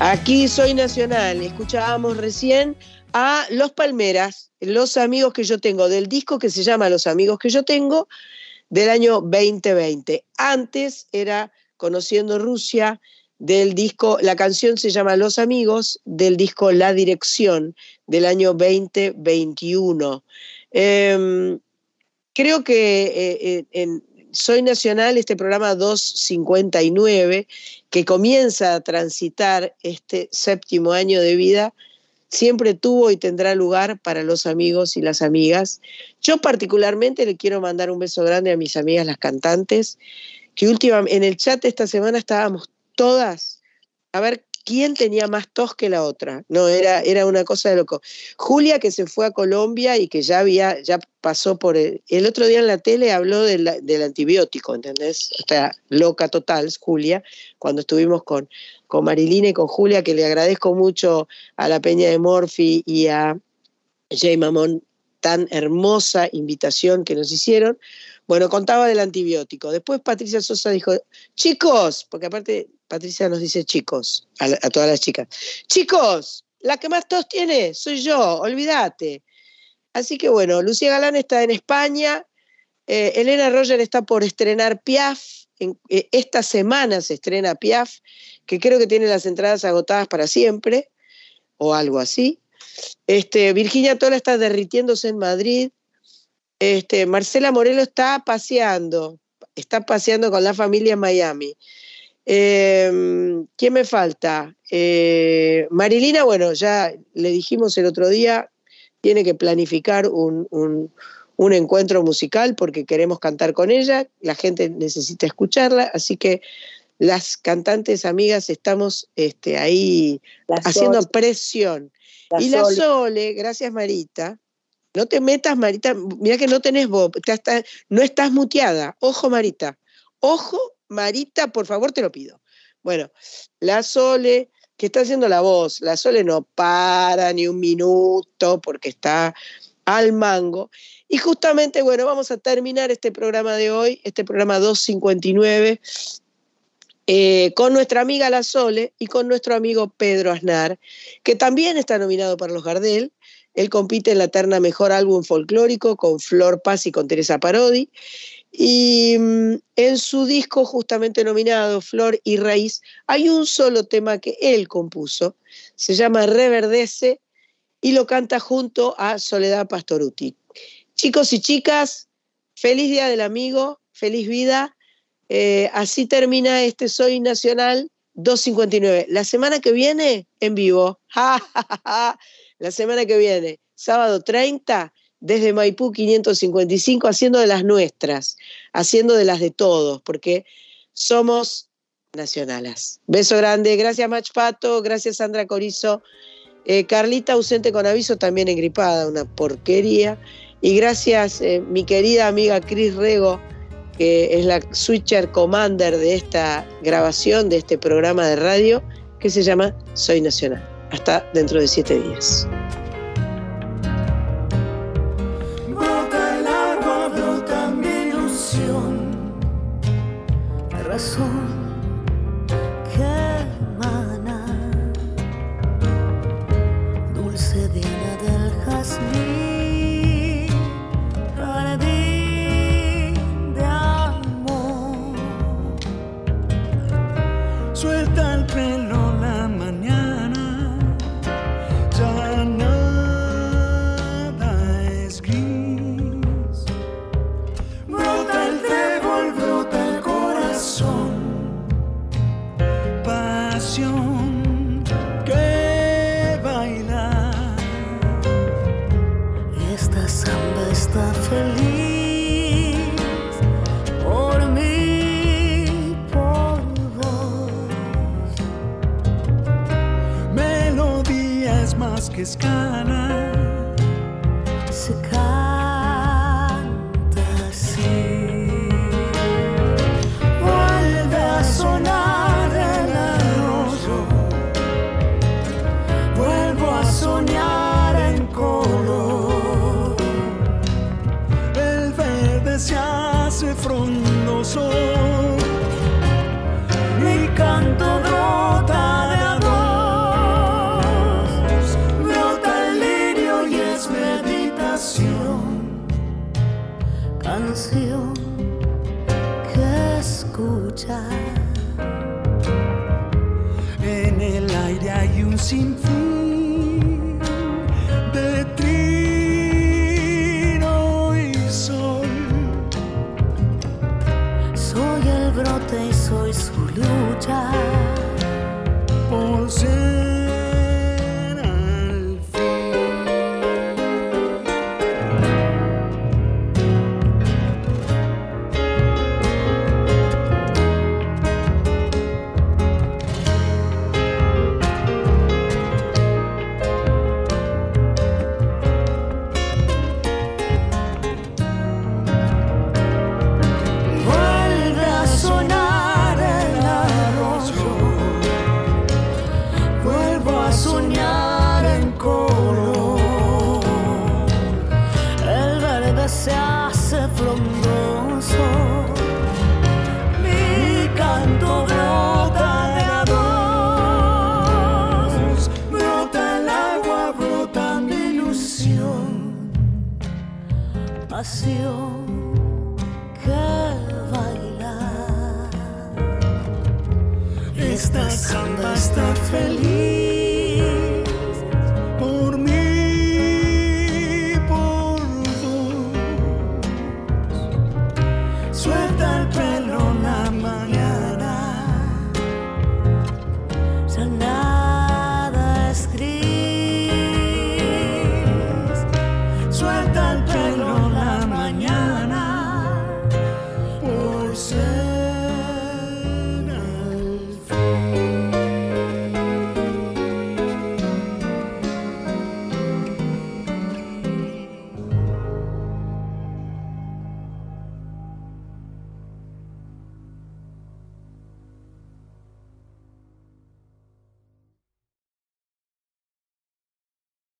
Aquí soy nacional. Escuchábamos recién a Los Palmeras, los amigos que yo tengo, del disco que se llama Los amigos que yo tengo, del año 2020. Antes era Conociendo Rusia, del disco, la canción se llama Los amigos, del disco La Dirección, del año 2021. Em, creo que eh, eh, en Soy Nacional, este programa 259, que comienza a transitar este séptimo año de vida, siempre tuvo y tendrá lugar para los amigos y las amigas. Yo particularmente le quiero mandar un beso grande a mis amigas las cantantes, que últimamente en el chat esta semana estábamos todas a ver quién tenía más tos que la otra. No, era, era una cosa de loco. Julia, que se fue a Colombia y que ya había, ya pasó por el, el otro día en la tele habló del, del antibiótico, ¿entendés? O sea, loca total, Julia, cuando estuvimos con, con Marilina y con Julia, que le agradezco mucho a la Peña de Morphy y a Jay Mamón tan hermosa invitación que nos hicieron. Bueno, contaba del antibiótico. Después Patricia Sosa dijo, chicos, porque aparte Patricia nos dice chicos, a, todas las chicas, chicos, la que más tos tiene soy yo, olvídate. Así que bueno, Lucía Galán está en España, eh, Elena Roger está por estrenar Piaf, en, eh, esta semana se estrena Piaf, que creo que tiene las entradas agotadas para siempre, o algo así. Este, Virginia Tola está derritiéndose en Madrid. Este, Marcela Morelo está paseando, está paseando con la familia en Miami. Eh, ¿Quién me falta? Eh, Marilina, bueno, ya le dijimos el otro día, tiene que planificar un, un, un, encuentro musical porque queremos cantar con ella, la gente necesita escucharla, así que las cantantes amigas estamos este, ahí La haciendo presión. La y la. Sole, gracias Marita, no te metas, Marita, mira que no tenés voz, no estás muteada. Ojo, Marita. Ojo, Marita, por favor, te lo pido. Bueno, la Sole, que está haciendo la voz, la Sole no para ni un minuto porque está al mango. Y justamente, bueno, vamos a terminar este programa de hoy, este programa 259, eh, con nuestra amiga La Sole y con nuestro amigo Pedro Aznar, que también está nominado para los Gardel. Él compite en la terna Mejor Álbum Folclórico con Flor Paz y con Teresa Parodi. Y mm, en su disco justamente nominado, Flor y Raíz, hay un solo tema que él compuso, se llama Reverdece y lo canta junto a Soledad Pastoruti. Chicos y chicas, feliz Día del Amigo, feliz vida. Eh, así termina este Soy Nacional 259. La semana que viene, en vivo. La semana que viene, sábado 30, desde Maipú 555, haciendo de las nuestras, haciendo de las de todos, porque somos nacionalas. Beso grande, gracias Mach Pato, gracias Sandra Corizo, eh, Carlita ausente con aviso, también engripada, una porquería. Y gracias eh, mi querida amiga Cris Rego, que es la switcher commander de esta grabación, de este programa de radio, que se llama Soy Nacional. Hasta dentro de siete días. Brota el agua, brota mi ilusión. Razón